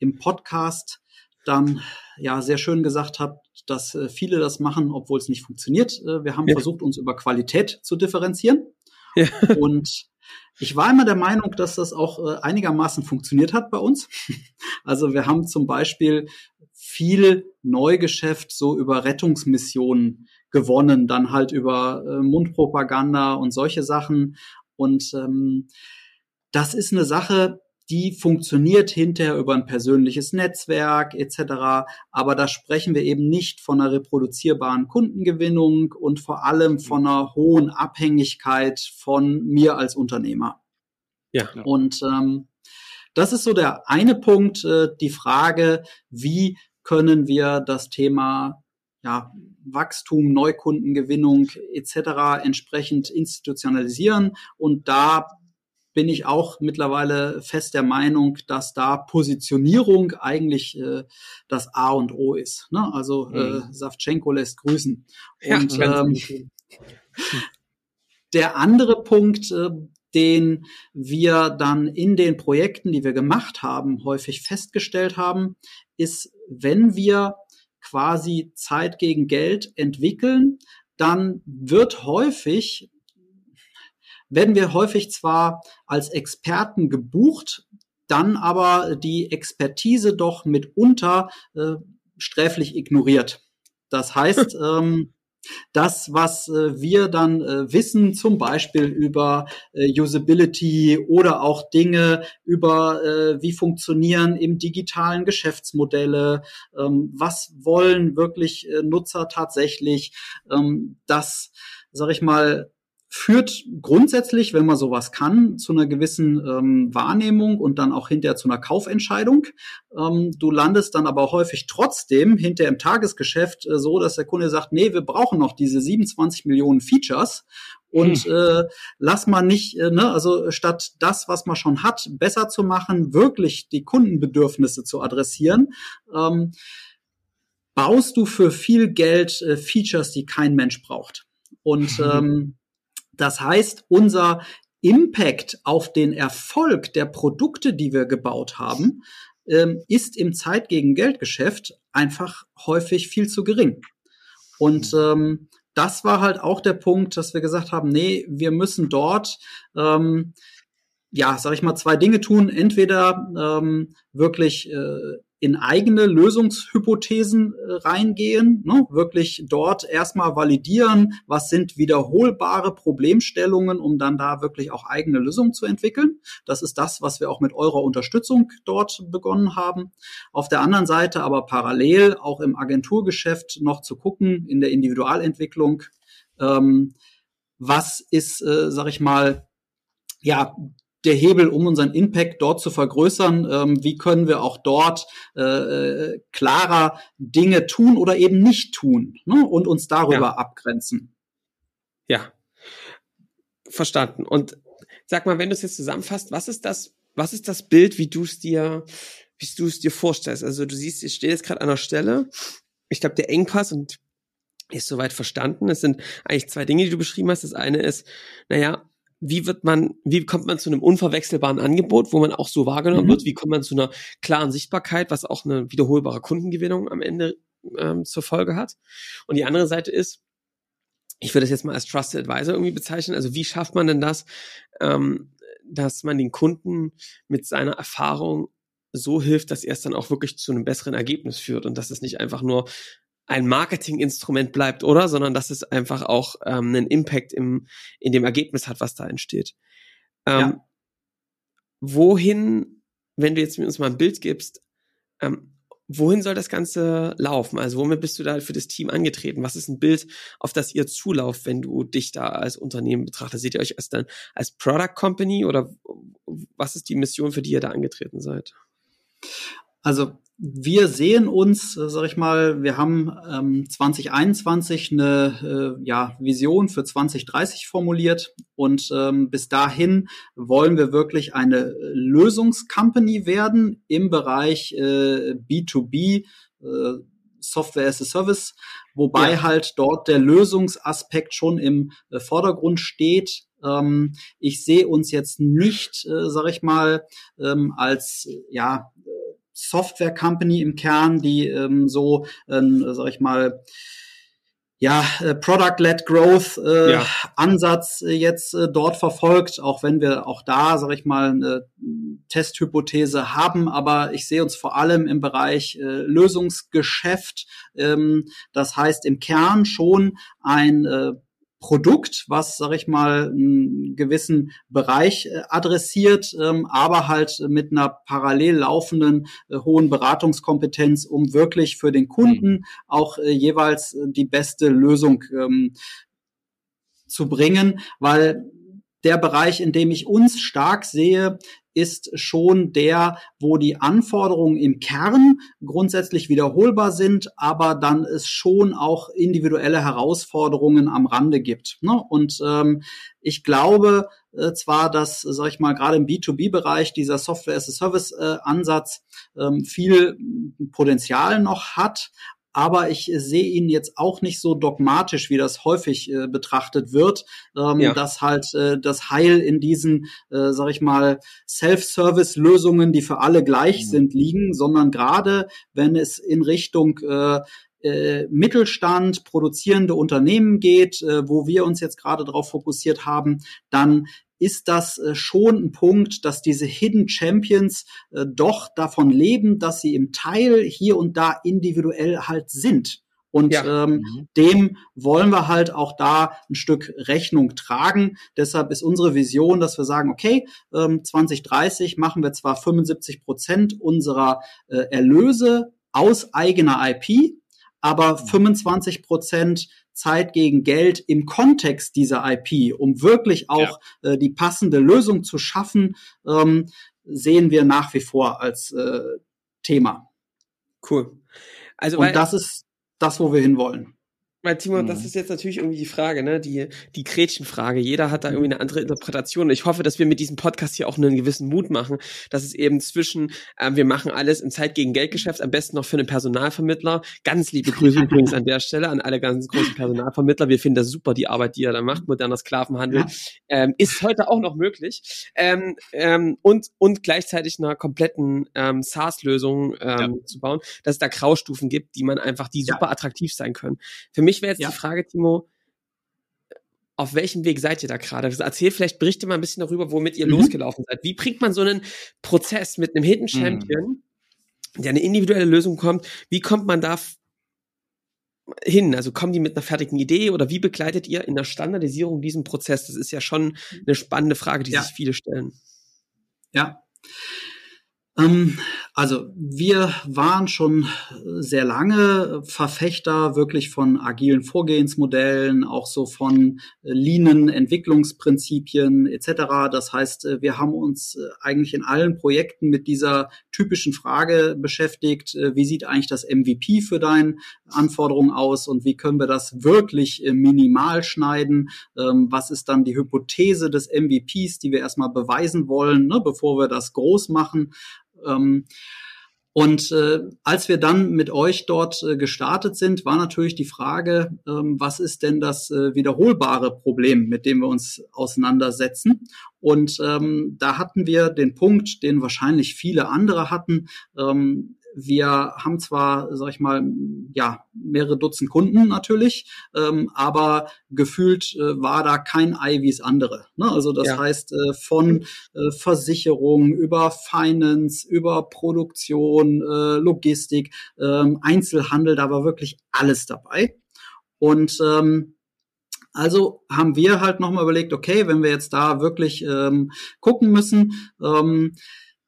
C: im Podcast dann ja sehr schön gesagt habt, dass äh, viele das machen, obwohl es nicht funktioniert. Äh, wir haben ja. versucht, uns über Qualität zu differenzieren. Ja. Und ich war immer der Meinung, dass das auch äh, einigermaßen funktioniert hat bei uns. Also wir haben zum Beispiel viel Neugeschäft so über Rettungsmissionen gewonnen, dann halt über äh, Mundpropaganda und solche Sachen. Und ähm, das ist eine Sache, die funktioniert hinterher über ein persönliches Netzwerk etc. Aber da sprechen wir eben nicht von einer reproduzierbaren Kundengewinnung und vor allem von einer hohen Abhängigkeit von mir als Unternehmer. Ja. Und ähm, das ist so der eine Punkt, äh, die Frage, wie können wir das Thema ja, Wachstum, Neukundengewinnung etc. entsprechend institutionalisieren. Und da bin ich auch mittlerweile fest der Meinung, dass da Positionierung eigentlich äh, das A und O ist. Ne? Also äh, mhm. äh, Savchenko lässt grüßen. Ja, und ähm, der andere Punkt, äh, den wir dann in den Projekten, die wir gemacht haben, häufig festgestellt haben, ist, wenn wir quasi Zeit gegen Geld entwickeln, dann wird häufig, werden wir häufig zwar als Experten gebucht, dann aber die Expertise doch mitunter äh, sträflich ignoriert. Das heißt, ähm, das, was äh, wir dann äh, wissen, zum Beispiel über äh, Usability oder auch Dinge über, äh, wie funktionieren im digitalen Geschäftsmodelle, ähm, was wollen wirklich äh, Nutzer tatsächlich, ähm, das, sag ich mal, führt grundsätzlich, wenn man sowas kann, zu einer gewissen ähm, Wahrnehmung und dann auch hinterher zu einer Kaufentscheidung. Ähm, du landest dann aber häufig trotzdem hinter im Tagesgeschäft äh, so, dass der Kunde sagt, nee, wir brauchen noch diese 27 Millionen Features und hm. äh, lass mal nicht, äh, ne, also statt das, was man schon hat, besser zu machen, wirklich die Kundenbedürfnisse zu adressieren. Ähm, baust du für viel Geld äh, Features, die kein Mensch braucht. Und ähm, das heißt, unser Impact auf den Erfolg der Produkte, die wir gebaut haben, ähm, ist im Zeit gegen Geldgeschäft einfach häufig viel zu gering. Und mhm. ähm, das war halt auch der Punkt, dass wir gesagt haben, nee, wir müssen dort ähm, ja, sag ich mal, zwei Dinge tun. Entweder ähm, wirklich äh, in eigene Lösungshypothesen äh, reingehen, ne? wirklich dort erstmal validieren, was sind wiederholbare Problemstellungen, um dann da wirklich auch eigene Lösungen zu entwickeln. Das ist das, was wir auch mit eurer Unterstützung dort begonnen haben. Auf der anderen Seite aber parallel auch im Agenturgeschäft noch zu gucken, in der Individualentwicklung, ähm, was ist, äh, sag ich mal, ja, der Hebel, um unseren Impact dort zu vergrößern? Ähm, wie können wir auch dort äh, äh, klarer Dinge tun oder eben nicht tun ne? und uns darüber ja. abgrenzen?
A: Ja, verstanden. Und sag mal, wenn du es jetzt zusammenfasst, was ist das, was ist das Bild, wie du es dir, wie du es dir vorstellst? Also du siehst, ich stehe jetzt gerade an der Stelle. Ich glaube, der Engpass und ist soweit verstanden. Es sind eigentlich zwei Dinge, die du beschrieben hast. Das eine ist, naja, wie wird man, wie kommt man zu einem unverwechselbaren Angebot, wo man auch so wahrgenommen mhm. wird? Wie kommt man zu einer klaren Sichtbarkeit, was auch eine wiederholbare Kundengewinnung am Ende ähm, zur Folge hat? Und die andere Seite ist, ich würde es jetzt mal als Trusted Advisor irgendwie bezeichnen. Also wie schafft man denn das, ähm, dass man den Kunden mit seiner Erfahrung so hilft, dass er es dann auch wirklich zu einem besseren Ergebnis führt und dass es nicht einfach nur ein Marketinginstrument bleibt, oder? Sondern dass es einfach auch ähm, einen Impact im, in dem Ergebnis hat, was da entsteht. Ähm, ja. Wohin, wenn du jetzt mit uns mal ein Bild gibst, ähm, wohin soll das Ganze laufen? Also womit bist du da für das Team angetreten? Was ist ein Bild, auf das ihr zulauft, wenn du dich da als Unternehmen betrachtet? Seht ihr euch als dann als Product Company oder was ist die Mission, für die ihr da angetreten seid?
C: Also wir sehen uns, äh, sag ich mal, wir haben ähm, 2021 eine äh, ja, Vision für 2030 formuliert und ähm, bis dahin wollen wir wirklich eine Lösungscompany werden im Bereich äh, B2B, äh, Software as a Service, wobei ja. halt dort der Lösungsaspekt schon im äh, Vordergrund steht. Ähm, ich sehe uns jetzt nicht, äh, sag ich mal, ähm, als ja Software Company im Kern, die ähm, so, ähm, sag ich mal, ja, äh, Product-led Growth äh, ja. Ansatz äh, jetzt äh, dort verfolgt, auch wenn wir auch da, sag ich mal, eine Testhypothese haben, aber ich sehe uns vor allem im Bereich äh, Lösungsgeschäft, ähm, das heißt im Kern schon ein äh, Produkt, was, sag ich mal, einen gewissen Bereich äh, adressiert, ähm, aber halt mit einer parallel laufenden äh, hohen Beratungskompetenz, um wirklich für den Kunden mhm. auch äh, jeweils die beste Lösung ähm, zu bringen, weil der Bereich, in dem ich uns stark sehe, ist schon der, wo die Anforderungen im Kern grundsätzlich wiederholbar sind, aber dann es schon auch individuelle Herausforderungen am Rande gibt. Ne? Und ähm, ich glaube äh, zwar, dass, sag ich mal, gerade im B2B-Bereich dieser Software-as-a-Service-Ansatz äh, ähm, viel Potenzial noch hat, aber ich sehe ihn jetzt auch nicht so dogmatisch, wie das häufig äh, betrachtet wird, ähm, ja. dass halt äh, das Heil in diesen, äh, sag ich mal, Self-Service-Lösungen, die für alle gleich mhm. sind, liegen, sondern gerade wenn es in Richtung äh, äh, Mittelstand, produzierende Unternehmen geht, äh, wo wir uns jetzt gerade darauf fokussiert haben, dann ist das äh, schon ein Punkt, dass diese Hidden Champions äh, doch davon leben, dass sie im Teil hier und da individuell halt sind. Und ja. ähm, mhm. dem wollen wir halt auch da ein Stück Rechnung tragen. Deshalb ist unsere Vision, dass wir sagen, okay, ähm, 2030 machen wir zwar 75 Prozent unserer äh, Erlöse aus eigener IP, aber 25 mhm. Prozent Zeit gegen Geld im Kontext dieser IP, um wirklich auch ja. äh, die passende Lösung zu schaffen, ähm, sehen wir nach wie vor als äh, Thema.
A: Cool.
C: Also und das ist das, wo wir hinwollen.
A: Weil Timo, mhm. das ist jetzt natürlich irgendwie die Frage, ne? Die, die Gretchenfrage. Jeder hat da irgendwie eine andere Interpretation. Ich hoffe, dass wir mit diesem Podcast hier auch einen gewissen Mut machen, dass es eben zwischen, ähm, wir machen alles im Zeit gegen Geldgeschäft, am besten noch für einen Personalvermittler. Ganz liebe Grüße übrigens an der Stelle an alle ganz großen Personalvermittler. Wir finden das super, die Arbeit, die er da macht, moderner Sklavenhandel. Ja. Ähm, ist heute auch noch möglich. Ähm, ähm, und, und gleichzeitig einer kompletten ähm, SaaS-Lösung ähm, ja. zu bauen, dass es da Graustufen gibt, die man einfach, die super ja. attraktiv sein können. Für mich mich wäre jetzt ja. die Frage, Timo, auf welchem Weg seid ihr da gerade? Erzähl vielleicht, berichte mal ein bisschen darüber, womit ihr mhm. losgelaufen seid. Wie bringt man so einen Prozess mit einem Hidden mhm. Champion, mhm. der eine individuelle Lösung kommt? Wie kommt man da hin? Also kommen die mit einer fertigen Idee oder wie begleitet ihr in der Standardisierung diesen Prozess? Das ist ja schon eine spannende Frage, die ja. sich viele stellen.
C: Ja. Ähm, also wir waren schon sehr lange Verfechter wirklich von agilen Vorgehensmodellen, auch so von leanen Entwicklungsprinzipien etc. Das heißt, wir haben uns eigentlich in allen Projekten mit dieser typischen Frage beschäftigt, wie sieht eigentlich das MVP für deine Anforderungen aus und wie können wir das wirklich minimal schneiden? Ähm, was ist dann die Hypothese des MVPs, die wir erstmal beweisen wollen, ne, bevor wir das groß machen? Ähm, und äh, als wir dann mit euch dort äh, gestartet sind, war natürlich die Frage, ähm, was ist denn das äh, wiederholbare Problem, mit dem wir uns auseinandersetzen? Und ähm, da hatten wir den Punkt, den wahrscheinlich viele andere hatten. Ähm, wir haben zwar, sag ich mal, ja, mehrere Dutzend Kunden natürlich, ähm, aber gefühlt äh, war da kein Ei wie es andere. Ne? Also das ja. heißt, äh, von äh, Versicherung über Finance, über Produktion, äh, Logistik, ähm, Einzelhandel, da war wirklich alles dabei. Und ähm, also haben wir halt nochmal überlegt, okay, wenn wir jetzt da wirklich ähm, gucken müssen, ähm,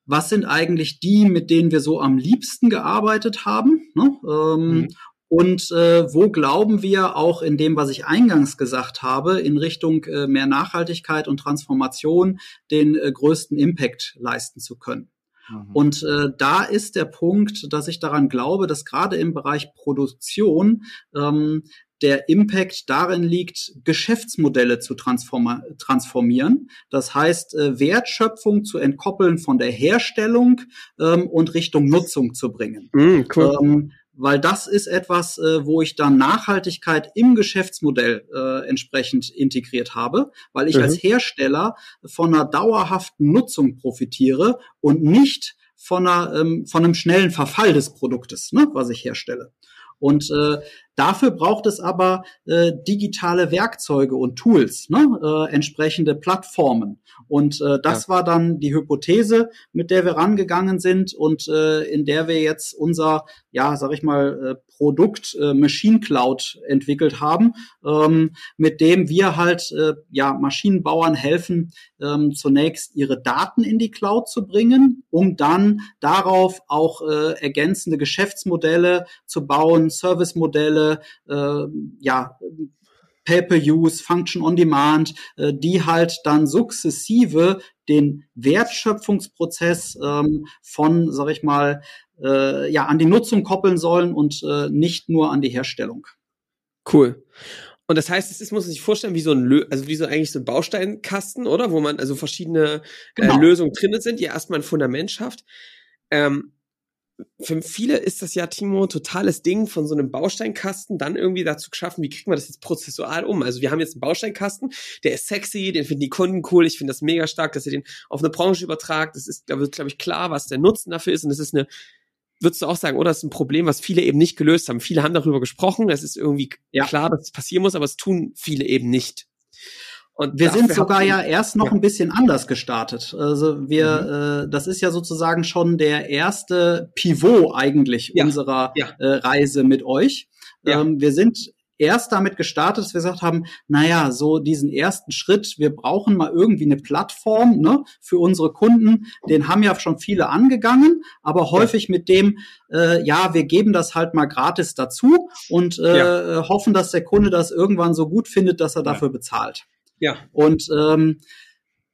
C: was sind eigentlich die, mit denen wir so am liebsten gearbeitet haben? Ne? Ähm, mhm. Und äh, wo glauben wir auch in dem, was ich eingangs gesagt habe, in Richtung äh, mehr Nachhaltigkeit und Transformation den äh, größten Impact leisten zu können? Mhm. Und äh, da ist der Punkt, dass ich daran glaube, dass gerade im Bereich Produktion ähm, der Impact darin liegt, Geschäftsmodelle zu transformieren. Das heißt, äh, Wertschöpfung zu entkoppeln von der Herstellung ähm, und Richtung Nutzung zu bringen. Mm, cool. ähm, weil das ist etwas, äh, wo ich dann Nachhaltigkeit im Geschäftsmodell äh, entsprechend integriert habe, weil ich mhm. als Hersteller von einer dauerhaften Nutzung profitiere und nicht von, einer, ähm, von einem schnellen Verfall des Produktes, ne, was ich herstelle. Und äh, Dafür braucht es aber äh, digitale Werkzeuge und Tools, ne? äh, entsprechende Plattformen. Und äh, das ja. war dann die Hypothese, mit der wir rangegangen sind und äh, in der wir jetzt unser, ja, sag ich mal, äh, Produkt äh, Machine Cloud entwickelt haben, ähm, mit dem wir halt äh, ja Maschinenbauern helfen, ähm, zunächst ihre Daten in die Cloud zu bringen, um dann darauf auch äh, ergänzende Geschäftsmodelle zu bauen, Servicemodelle, äh, ja Pay-per-Use, Function on Demand, äh, die halt dann sukzessive den Wertschöpfungsprozess ähm, von, sag ich mal, äh, ja, an die Nutzung koppeln sollen und äh, nicht nur an die Herstellung.
A: Cool. Und das heißt, es ist, muss man sich vorstellen, wie so ein, Lö also wie so eigentlich so ein Bausteinkasten, oder? Wo man also verschiedene äh, genau. äh, Lösungen drinnen sind, die erstmal ein Fundament schafft. Ähm, für viele ist das ja, Timo, totales Ding von so einem Bausteinkasten dann irgendwie dazu geschaffen, wie kriegen wir das jetzt prozessual um? Also wir haben jetzt einen Bausteinkasten, der ist sexy, den finden die Kunden cool, ich finde das mega stark, dass ihr den auf eine Branche übertragt. Das ist, da wird, glaube ich, klar, was der Nutzen dafür ist und das ist eine würdest du auch sagen, oder das ist ein Problem, was viele eben nicht gelöst haben. Viele haben darüber gesprochen, es ist irgendwie ja. klar, dass es passieren muss, aber es tun viele eben nicht.
C: Und wir sind sogar ja erst noch ja. ein bisschen anders gestartet. Also wir, mhm. äh, das ist ja sozusagen schon der erste Pivot eigentlich ja. unserer ja. Äh, Reise mit euch. Ähm, wir sind erst damit gestartet, dass wir gesagt haben, naja, so diesen ersten Schritt, wir brauchen mal irgendwie eine Plattform ne, für unsere Kunden. Den haben ja schon viele angegangen, aber häufig ja. mit dem, äh, ja, wir geben das halt mal gratis dazu und äh, ja. hoffen, dass der Kunde das irgendwann so gut findet, dass er dafür bezahlt. Ja. Und ähm,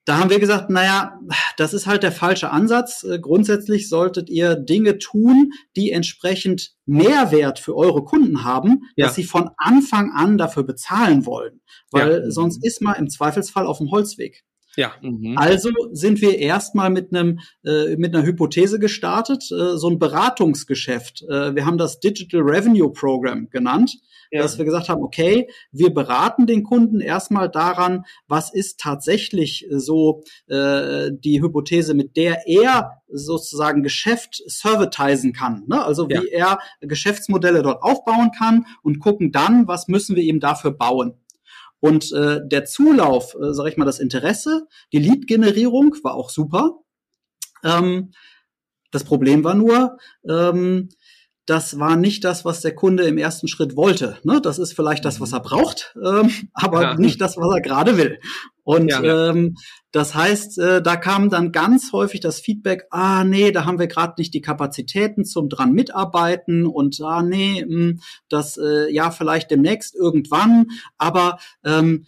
C: da haben wir gesagt, naja, das ist halt der falsche Ansatz. Äh, grundsätzlich solltet ihr Dinge tun, die entsprechend Mehrwert für eure Kunden haben, ja. dass sie von Anfang an dafür bezahlen wollen. Weil ja. sonst ist man im Zweifelsfall auf dem Holzweg. Ja. Mhm. Also sind wir erstmal mit einem äh, mit einer Hypothese gestartet, äh, so ein Beratungsgeschäft. Äh, wir haben das Digital Revenue Program genannt ja. dass wir gesagt haben, okay, wir beraten den Kunden erstmal daran, was ist tatsächlich so äh, die Hypothese, mit der er sozusagen Geschäft servitisen kann, ne? also wie ja. er Geschäftsmodelle dort aufbauen kann und gucken dann, was müssen wir ihm dafür bauen. Und äh, der Zulauf, äh, sage ich mal, das Interesse, die Lead-Generierung war auch super. Ähm, das Problem war nur, ähm, das war nicht das, was der Kunde im ersten Schritt wollte. Ne? Das ist vielleicht das, was er braucht, ähm, aber ja. nicht das, was er gerade will. Und ja. ähm, das heißt, äh, da kam dann ganz häufig das Feedback, ah nee, da haben wir gerade nicht die Kapazitäten zum dran mitarbeiten und ah nee, mh, hm, das äh, ja vielleicht demnächst irgendwann, aber ähm,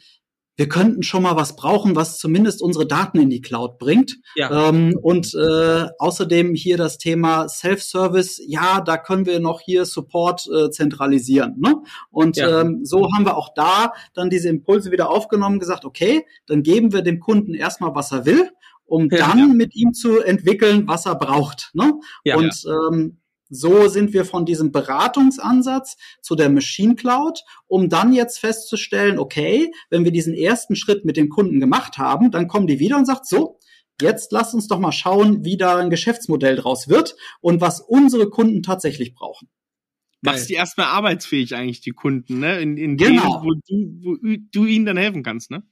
C: wir könnten schon mal was brauchen, was zumindest unsere Daten in die Cloud bringt. Ja. Ähm, und äh, außerdem hier das Thema Self-Service, ja, da können wir noch hier Support äh, zentralisieren. Ne? Und ja. ähm, so haben wir auch da dann diese Impulse wieder aufgenommen, gesagt, okay, dann geben wir dem Kunden erstmal, was er will, um ja, dann mit ihm zu entwickeln, was er braucht. Ne? Ja, und Ähm, so sind wir von diesem Beratungsansatz zu der Machine Cloud, um dann jetzt festzustellen, okay, wenn wir diesen ersten Schritt mit den Kunden gemacht haben, dann kommen die wieder und sagt, so, jetzt lasst uns doch mal schauen, wie da ein Geschäftsmodell draus wird und was unsere Kunden tatsächlich brauchen.
B: Machst die erstmal arbeitsfähig eigentlich, die Kunden, ne? In, in genau. denen, wo du, wo du ihnen dann helfen kannst, ne?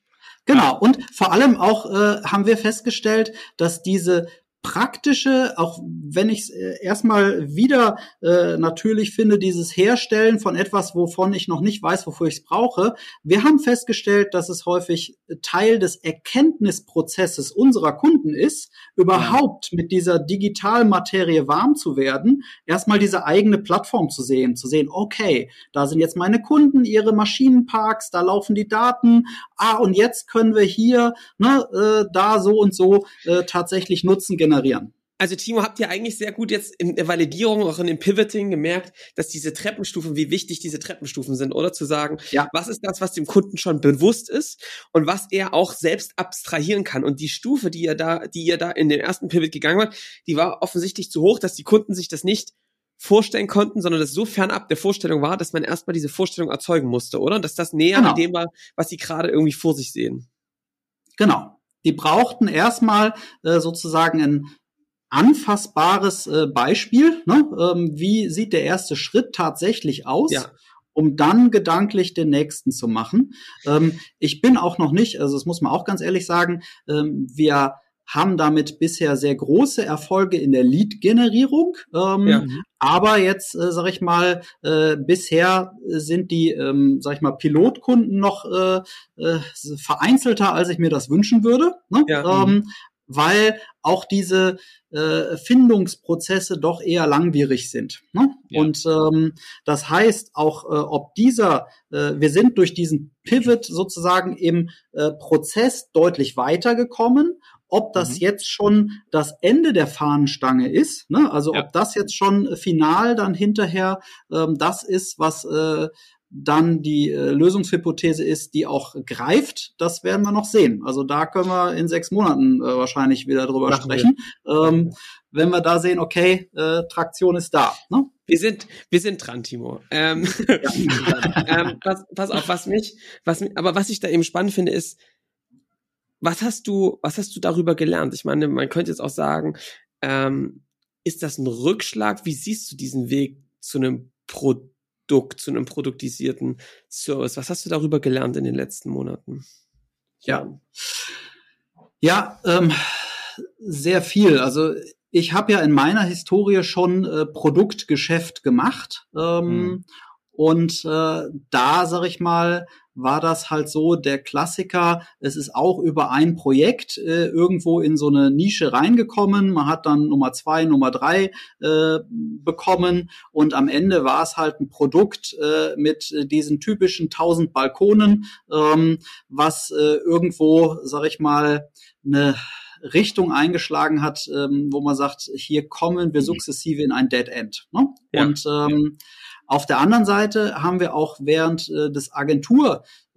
C: Genau. Und vor allem auch äh, haben wir festgestellt, dass diese praktische, auch wenn ich es äh, erstmal wieder äh, natürlich finde, dieses Herstellen von etwas, wovon ich noch nicht weiß, wofür ich es brauche. Wir haben festgestellt, dass es häufig Teil des Erkenntnisprozesses unserer Kunden ist, überhaupt mit dieser Digitalmaterie warm zu werden, erstmal diese eigene Plattform zu sehen, zu sehen, okay, da sind jetzt meine Kunden, ihre Maschinenparks, da laufen die Daten, ah, und jetzt können wir hier, ne, äh, da so und so äh, tatsächlich Nutzen generieren.
A: Also Timo, habt ihr eigentlich sehr gut jetzt in der Validierung, auch in dem Pivoting gemerkt, dass diese Treppenstufen, wie wichtig diese Treppenstufen sind, oder zu sagen, ja. was ist das, was dem Kunden schon bewusst ist und was er auch selbst abstrahieren kann. Und die Stufe, die ihr da, die ihr da in den ersten Pivot gegangen habt, die war offensichtlich zu hoch, dass die Kunden sich das nicht vorstellen konnten, sondern das so fernab der Vorstellung war, dass man erstmal diese Vorstellung erzeugen musste, oder? Dass das näher genau. an dem war, was sie gerade irgendwie vor sich sehen.
C: Genau. Die brauchten erstmal äh, sozusagen ein anfassbares äh, Beispiel. Ne? Ähm, wie sieht der erste Schritt tatsächlich aus? Ja. um dann gedanklich den nächsten zu machen. Ähm, ich bin auch noch nicht, also das muss man auch ganz ehrlich sagen, ähm, wir haben damit bisher sehr große Erfolge in der Lead-Generierung. Ähm, ja. Aber jetzt, äh, sag ich mal, äh, bisher sind die, ähm, sag ich mal, Pilotkunden noch äh, äh, vereinzelter, als ich mir das wünschen würde. Ne? Ja. Ähm, weil auch diese äh, Findungsprozesse doch eher langwierig sind. Ne? Ja. Und ähm, das heißt auch, äh, ob dieser, äh, wir sind durch diesen Pivot sozusagen im äh, Prozess deutlich weitergekommen ob das mhm. jetzt schon das Ende der Fahnenstange ist, ne? also ja. ob das jetzt schon final dann hinterher ähm, das ist, was äh, dann die äh, Lösungshypothese ist, die auch greift, das werden wir noch sehen. Also da können wir in sechs Monaten äh, wahrscheinlich wieder drüber Machen sprechen. Ähm, wenn wir da sehen, okay, äh, Traktion ist da. Ne?
A: Wir sind, wir sind dran, Timo. Ähm, ähm, pass, pass auf, was mich, was aber was ich da eben spannend finde, ist, was hast du, was hast du darüber gelernt? Ich meine, man könnte jetzt auch sagen, ähm, ist das ein Rückschlag? Wie siehst du diesen Weg zu einem Produkt, zu einem produktisierten Service? Was hast du darüber gelernt in den letzten Monaten?
C: Ja, ja, ähm, sehr viel. Also ich habe ja in meiner Historie schon äh, Produktgeschäft gemacht. Ähm, hm. Und äh, da, sag ich mal, war das halt so der Klassiker. Es ist auch über ein Projekt äh, irgendwo in so eine Nische reingekommen. Man hat dann Nummer zwei, Nummer drei äh, bekommen und am Ende war es halt ein Produkt äh, mit diesen typischen tausend Balkonen, ähm, was äh, irgendwo, sag ich mal, eine Richtung eingeschlagen hat, ähm, wo man sagt, hier kommen wir sukzessive in ein Dead End. Ne? Ja, und ähm, auf der anderen Seite haben wir auch während äh, des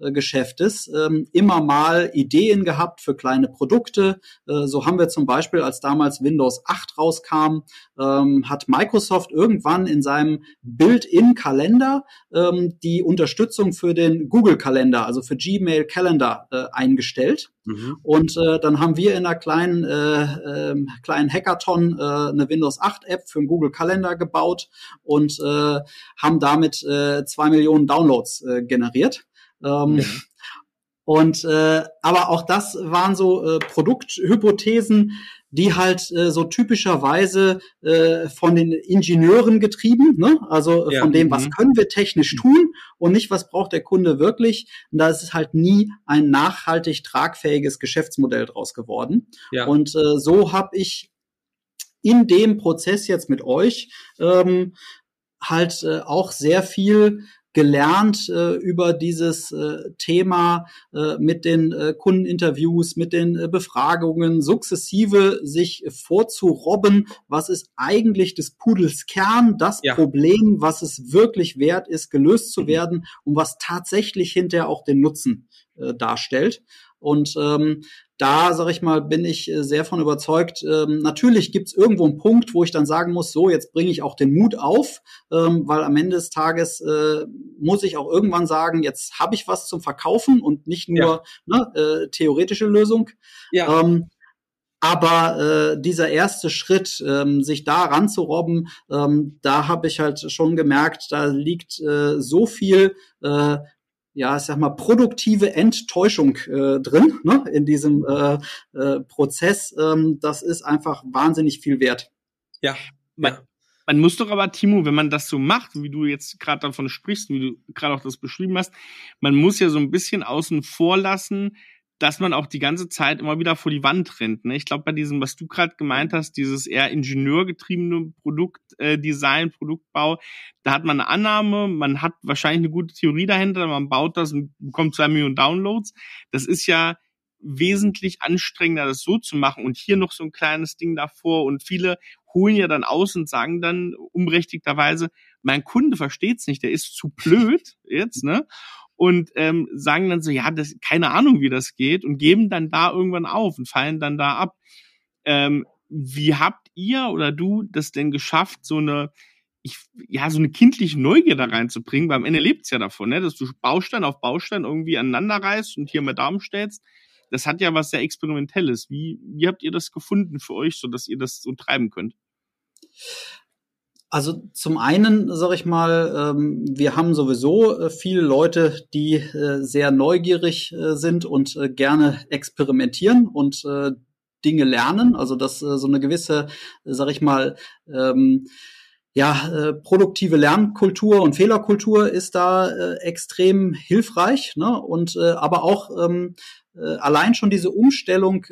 C: Agenturgeschäftes ähm, immer mal Ideen gehabt für kleine Produkte. Äh, so haben wir zum Beispiel, als damals Windows 8 rauskam, ähm, hat Microsoft irgendwann in seinem Build-in-Kalender ähm, die Unterstützung für den Google-Kalender, also für Gmail Calendar äh, eingestellt. Mhm. Und äh, dann haben wir in einer kleinen, äh, äh, kleinen Hackathon äh, eine Windows 8 App für den Google Kalender gebaut und äh, haben damit äh, zwei Millionen Downloads äh, generiert. Ähm, ja. Und äh, aber auch das waren so äh, Produkthypothesen, die halt äh, so typischerweise äh, von den Ingenieuren getrieben, ne? also äh, ja. von dem, was mhm. können wir technisch tun und nicht, was braucht der Kunde wirklich. Und da ist es halt nie ein nachhaltig tragfähiges Geschäftsmodell draus geworden. Ja. Und äh, so habe ich in dem Prozess jetzt mit euch ähm, halt äh, auch sehr viel gelernt äh, über dieses äh, Thema äh, mit den äh, Kundeninterviews, mit den äh, Befragungen, sukzessive sich vorzurobben, was ist eigentlich des Pudels Kern, das ja. Problem, was es wirklich wert ist, gelöst zu mhm. werden und was tatsächlich hinterher auch den Nutzen äh, darstellt. Und ähm, da, sag ich mal, bin ich äh, sehr von überzeugt. Ähm, natürlich gibt's irgendwo einen Punkt, wo ich dann sagen muss, so, jetzt bringe ich auch den Mut auf, ähm, weil am Ende des Tages äh, muss ich auch irgendwann sagen, jetzt habe ich was zum Verkaufen und nicht nur ja. ne, äh, theoretische Lösung. Ja. Ähm, aber äh, dieser erste Schritt, ähm, sich da ranzurobben, ähm, da habe ich halt schon gemerkt, da liegt äh, so viel äh, ja, ich sag mal, produktive Enttäuschung äh, drin ne, in diesem äh, äh, Prozess. Ähm, das ist einfach wahnsinnig viel wert.
B: Ja, man, man muss doch aber, Timo, wenn man das so macht, wie du jetzt gerade davon sprichst, wie du gerade auch das beschrieben hast, man muss ja so ein bisschen außen vor lassen, dass man auch die ganze Zeit immer wieder vor die Wand rennt. Ne? Ich glaube, bei diesem, was du gerade gemeint hast, dieses eher ingenieurgetriebene Produktdesign, äh, Produktbau, da hat man eine Annahme, man hat wahrscheinlich eine gute Theorie dahinter, man baut das und bekommt zwei Millionen Downloads. Das ist ja wesentlich anstrengender, das so zu machen und hier noch so ein kleines Ding davor und viele holen ja dann aus und sagen dann unberechtigterweise, mein Kunde versteht's nicht, der ist zu blöd jetzt, ne? und ähm, sagen dann so, ja, das, keine Ahnung, wie das geht und geben dann da irgendwann auf und fallen dann da ab. Ähm, wie habt ihr oder du das denn geschafft, so eine ich, ja, so eine kindliche Neugier da reinzubringen, weil am Ende lebt's ja davon, ne, dass du Baustein auf Baustein irgendwie aneinander reißt und hier mal Daumen stellst. Das hat ja was sehr Experimentelles. Wie, wie habt ihr das gefunden für euch, so dass ihr das so treiben könnt?
C: Also zum einen sage ich mal, ähm, wir haben sowieso äh, viele Leute, die äh, sehr neugierig äh, sind und gerne experimentieren und Dinge lernen. Also dass so eine gewisse, sage ich mal, ähm, ja, produktive Lernkultur und Fehlerkultur ist da extrem hilfreich, ne? Und aber auch ähm, äh, allein schon diese Umstellung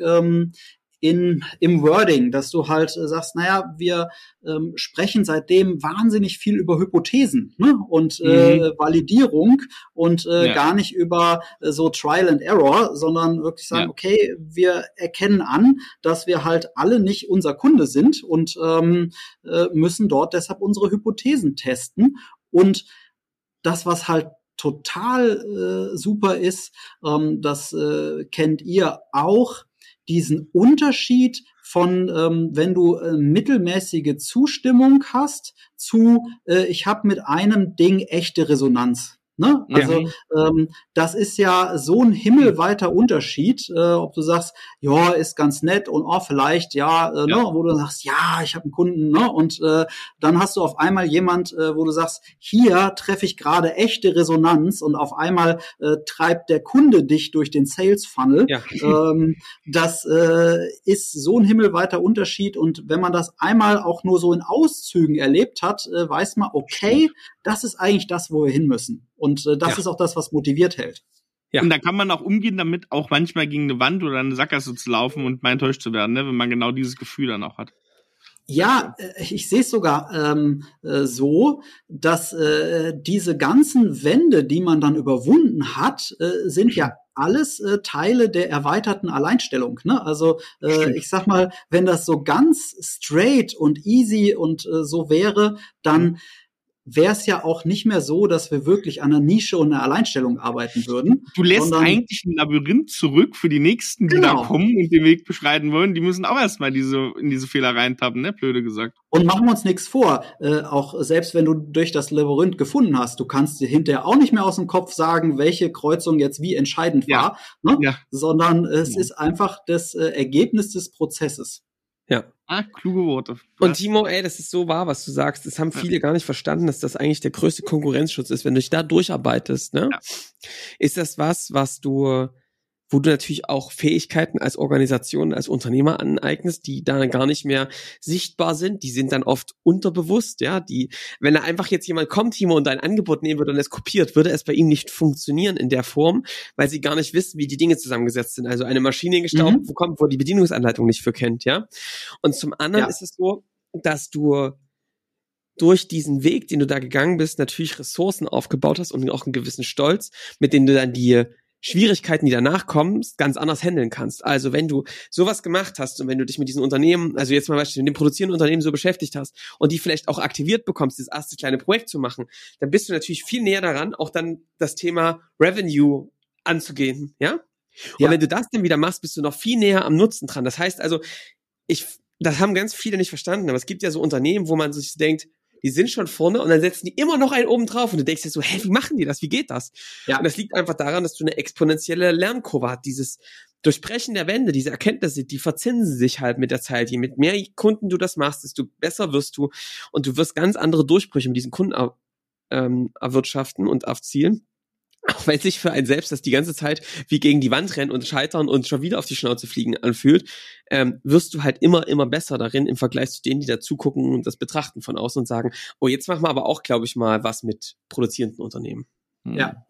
C: in, im Wording, dass du halt äh, sagst, naja, wir ähm, sprechen seitdem wahnsinnig viel über Hypothesen ne? und äh, mhm. Validierung und äh, ja. gar nicht über äh, so Trial and Error, sondern wirklich sagen, ja. okay, wir erkennen an, dass wir halt alle nicht unser Kunde sind und ähm, äh, müssen dort deshalb unsere Hypothesen testen und das, was halt total äh, super ist, ähm, das äh, kennt ihr auch, diesen Unterschied von, ähm, wenn du äh, mittelmäßige Zustimmung hast, zu, äh, ich habe mit einem Ding echte Resonanz. Ne? Also ja. ähm, das ist ja so ein himmelweiter Unterschied, äh, ob du sagst, ja, ist ganz nett und oh, vielleicht, ja, äh, ne, ja. Ne? wo du sagst, ja, ich habe einen Kunden, ne? Und äh, dann hast du auf einmal jemand, äh, wo du sagst, hier treffe ich gerade echte Resonanz und auf einmal äh, treibt der Kunde dich durch den Sales Funnel. Ja. Ähm, das äh, ist so ein himmelweiter Unterschied und wenn man das einmal auch nur so in Auszügen erlebt hat, äh, weiß man, okay, das ist eigentlich das, wo wir hin müssen. Und äh, das ja. ist auch das, was motiviert hält.
B: Ja. Und da kann man auch umgehen damit, auch manchmal gegen eine Wand oder eine Sackgasse zu laufen und mal enttäuscht zu werden, ne? wenn man genau dieses Gefühl dann auch hat.
C: Ja, äh, ich sehe es sogar ähm, äh, so, dass äh, diese ganzen Wände, die man dann überwunden hat, äh, sind ja alles äh, Teile der erweiterten Alleinstellung. Ne? Also äh, ich sag mal, wenn das so ganz straight und easy und äh, so wäre, dann mhm wäre es ja auch nicht mehr so, dass wir wirklich an einer Nische und einer Alleinstellung arbeiten würden.
B: Du lässt eigentlich ein Labyrinth zurück für die nächsten, die genau. da kommen und den Weg beschreiten wollen. Die müssen auch erstmal diese, in diese Fehler reintappen, ne? Blöde gesagt.
C: Und machen wir uns nichts vor. Äh, auch selbst wenn du durch das Labyrinth gefunden hast, du kannst dir hinterher auch nicht mehr aus dem Kopf sagen, welche Kreuzung jetzt wie entscheidend war, ja. Ne? Ja. sondern es ja. ist einfach das äh, Ergebnis des Prozesses.
A: Ja.
B: Ah, kluge Worte.
A: Und Timo, ey, das ist so wahr, was du sagst. Das haben viele ja. gar nicht verstanden, dass das eigentlich der größte Konkurrenzschutz ist. Wenn du dich da durcharbeitest, ne? Ja. Ist das was, was du wo du natürlich auch Fähigkeiten als Organisation, als Unternehmer aneignest, die da gar nicht mehr sichtbar sind. Die sind dann oft unterbewusst, ja. Die, wenn da einfach jetzt jemand kommt, Timo, und dein Angebot nehmen würde und es kopiert, würde es bei ihm nicht funktionieren in der Form, weil sie gar nicht wissen, wie die Dinge zusammengesetzt sind. Also eine Maschine gestaubt, mhm. wo kommt, wo die Bedienungsanleitung nicht für kennt, ja. Und zum anderen ja. ist es so, dass du durch diesen Weg, den du da gegangen bist, natürlich Ressourcen aufgebaut hast und auch einen gewissen Stolz, mit denen du dann die Schwierigkeiten, die danach kommen, ganz anders handeln kannst. Also wenn du sowas gemacht hast und wenn du dich mit diesen Unternehmen, also jetzt mal beispielsweise mit dem produzierenden Unternehmen so beschäftigt hast und die vielleicht auch aktiviert bekommst, dieses erste kleine Projekt zu machen, dann bist du natürlich viel näher daran, auch dann das Thema Revenue anzugehen, ja? Und ja. wenn du das dann wieder machst, bist du noch viel näher am Nutzen dran. Das heißt also, ich, das haben ganz viele nicht verstanden, aber es gibt ja so Unternehmen, wo man sich denkt, die sind schon vorne und dann setzen die immer noch einen oben drauf und du denkst dir so, hä, wie machen die das? Wie geht das? Ja. Und das liegt einfach daran, dass du eine exponentielle Lernkurve hast. Dieses Durchbrechen der Wände, diese Erkenntnisse, die verzinsen sich halt mit der Zeit. Je mit mehr Kunden du das machst, desto besser wirst du und du wirst ganz andere Durchbrüche mit diesen Kunden ähm, erwirtschaften und erzielen auch wenn sich für einen selbst das die ganze Zeit wie gegen die Wand rennen und scheitern und schon wieder auf die Schnauze fliegen anfühlt, ähm, wirst du halt immer, immer besser darin im Vergleich zu denen, die da zugucken und das betrachten von außen und sagen, oh, jetzt machen wir aber auch, glaube ich, mal was mit produzierenden Unternehmen.
C: Ja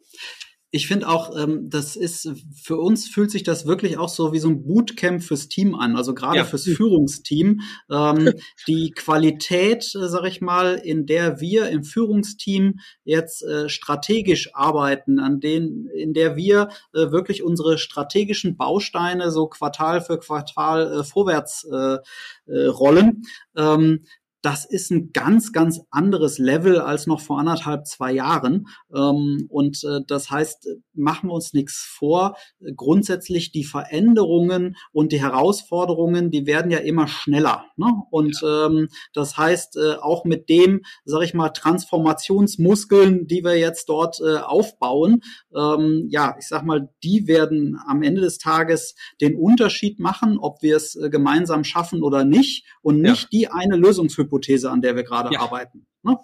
C: ich finde auch, ähm, das ist für uns fühlt sich das wirklich auch so wie so ein Bootcamp fürs Team an, also gerade ja. fürs Führungsteam. Ähm, die Qualität, äh, sag ich mal, in der wir im Führungsteam jetzt äh, strategisch arbeiten, an denen, in der wir äh, wirklich unsere strategischen Bausteine so Quartal für Quartal äh, vorwärts äh, äh, rollen. Ähm, das ist ein ganz, ganz anderes Level als noch vor anderthalb, zwei Jahren. Ähm, und äh, das heißt, machen wir uns nichts vor. Grundsätzlich die Veränderungen und die Herausforderungen, die werden ja immer schneller. Ne? Und ja. ähm, das heißt, äh, auch mit dem, sag ich mal, Transformationsmuskeln, die wir jetzt dort äh, aufbauen, ähm, ja, ich sag mal, die werden am Ende des Tages den Unterschied machen, ob wir es gemeinsam schaffen oder nicht und nicht ja. die eine Lösungshypothese Hypothese, an der wir gerade ja. arbeiten. Ne?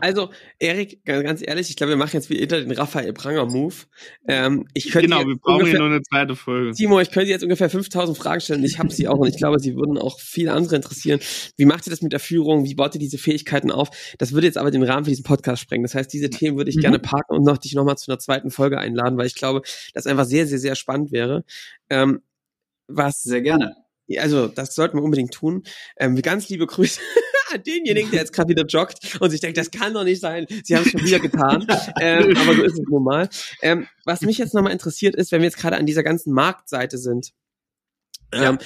A: Also, Erik, ganz ehrlich, ich glaube, wir machen jetzt wieder den Raphael Pranger Move. Ähm, ich könnte
B: genau, wir brauchen ungefähr, ja nur eine zweite Folge.
A: Timo, ich könnte jetzt ungefähr 5000 Fragen stellen. Ich habe sie auch und ich glaube, sie würden auch viele andere interessieren. Wie macht ihr das mit der Führung? Wie baut ihr diese Fähigkeiten auf? Das würde jetzt aber den Rahmen für diesen Podcast sprengen. Das heißt, diese Themen würde ich mhm. gerne parken und noch dich nochmal zu einer zweiten Folge einladen, weil ich glaube, das einfach sehr, sehr, sehr spannend wäre. Ähm, was
C: sehr gerne.
A: Also, das sollten wir unbedingt tun. Ähm, ganz liebe Grüße denjenigen, der jetzt gerade wieder joggt und sich denkt, das kann doch nicht sein. Sie haben es schon wieder getan. ähm, aber so ist es nun mal. Ähm, was mich jetzt nochmal interessiert ist, wenn wir jetzt gerade an dieser ganzen Marktseite sind, ähm,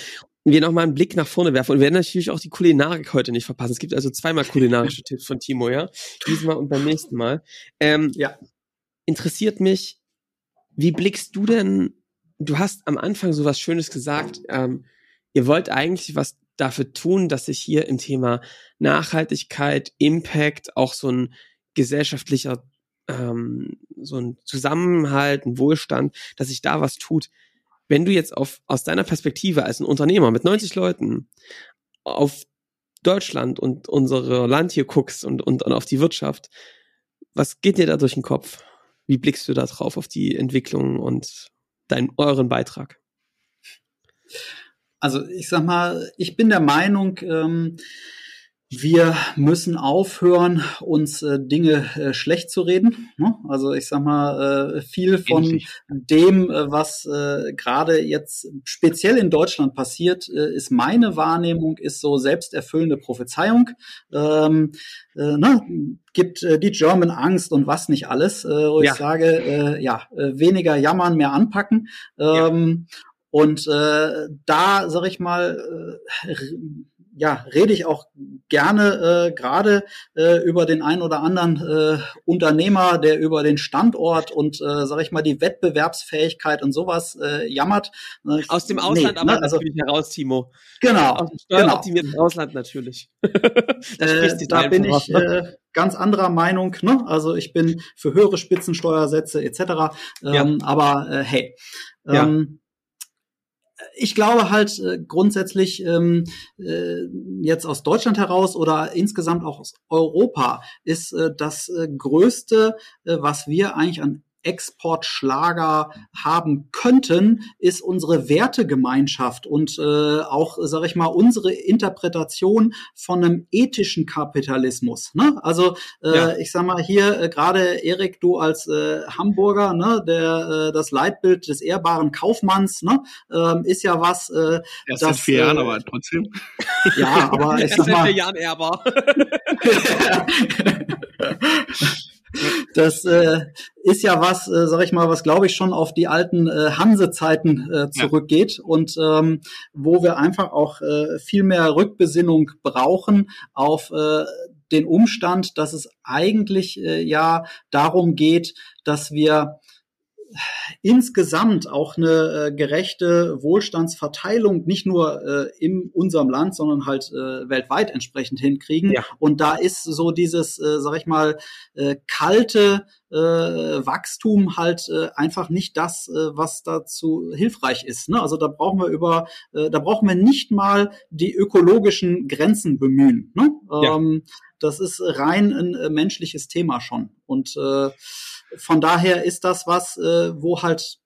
A: wir nochmal einen Blick nach vorne werfen und wir werden natürlich auch die Kulinarik heute nicht verpassen. Es gibt also zweimal kulinarische Tipps von Timo, ja? Diesmal und beim nächsten Mal. Ähm, ja. Interessiert mich, wie blickst du denn, du hast am Anfang so was Schönes gesagt, ähm, ihr wollt eigentlich was dafür tun, dass sich hier im Thema Nachhaltigkeit, Impact, auch so ein gesellschaftlicher, ähm, so ein Zusammenhalt, ein Wohlstand, dass sich da was tut. Wenn du jetzt auf, aus deiner Perspektive als ein Unternehmer mit 90 Leuten auf Deutschland und unsere Land hier guckst und, und, und auf die Wirtschaft, was geht dir da durch den Kopf? Wie blickst du da drauf auf die Entwicklung und deinen, euren Beitrag?
C: Also ich sag mal, ich bin der Meinung, ähm, wir müssen aufhören, uns äh, Dinge äh, schlecht zu reden. Ne? Also ich sag mal, äh, viel von Ähnlich. dem, äh, was äh, gerade jetzt speziell in Deutschland passiert, äh, ist meine Wahrnehmung, ist so selbsterfüllende Prophezeiung. Ähm, ne? gibt die German Angst und was nicht alles, wo ja. ich sage, ja, weniger jammern, mehr anpacken. Ähm, ja. Und äh, da, sag ich mal, äh, ja, rede ich auch gerne äh, gerade äh, über den einen oder anderen äh, Unternehmer, der über den Standort und, äh, sag ich mal, die Wettbewerbsfähigkeit und sowas äh, jammert.
A: Aus dem Ausland nee, aber ne? also, natürlich heraus, Timo.
C: Genau. Aus dem
A: steueroptimierten genau. Ausland natürlich.
C: äh, da bin ich äh, ganz anderer Meinung. Ne? Also ich bin für höhere Spitzensteuersätze etc. Ähm, ja. Aber äh, hey. Ähm, ja ich glaube halt äh, grundsätzlich ähm, äh, jetzt aus Deutschland heraus oder insgesamt auch aus Europa ist äh, das äh, größte, äh, was wir eigentlich an Exportschlager haben könnten, ist unsere Wertegemeinschaft und äh, auch, sage ich mal, unsere Interpretation von einem ethischen Kapitalismus. Ne? Also äh, ja. ich sag mal hier äh, gerade Erik, du als äh, Hamburger, ne, der äh, das Leitbild des ehrbaren Kaufmanns, ne, äh, ist ja was. Äh,
B: Erst das, seit vier Jahren, äh, aber trotzdem.
C: Ja, aber ich sag mal.
A: Erst seit vier Jahren ehrbar.
C: Das äh, ist ja was, äh, sag ich mal, was glaube ich schon auf die alten äh, Hanse-Zeiten äh, zurückgeht ja. und ähm, wo wir einfach auch äh, viel mehr Rückbesinnung brauchen auf äh, den Umstand, dass es eigentlich äh, ja darum geht, dass wir insgesamt auch eine äh, gerechte Wohlstandsverteilung nicht nur äh, in unserem Land, sondern halt äh, weltweit entsprechend hinkriegen. Ja. Und da ist so dieses, äh, sag ich mal, äh, kalte äh, Wachstum halt äh, einfach nicht das, äh, was dazu hilfreich ist. Ne? Also da brauchen wir über, äh, da brauchen wir nicht mal die ökologischen Grenzen bemühen. Ne? Ja. Ähm, das ist rein ein äh, menschliches Thema schon. Und äh, von daher ist das was, äh, wo halt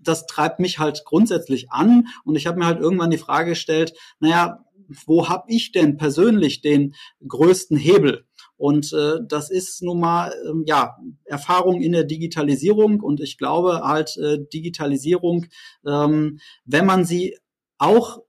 C: das treibt mich halt grundsätzlich an und ich habe mir halt irgendwann die Frage gestellt, naja, wo habe ich denn persönlich den größten Hebel? Und äh, das ist nun mal ähm, ja Erfahrung in der Digitalisierung und ich glaube halt äh, Digitalisierung, ähm, wenn man sie auch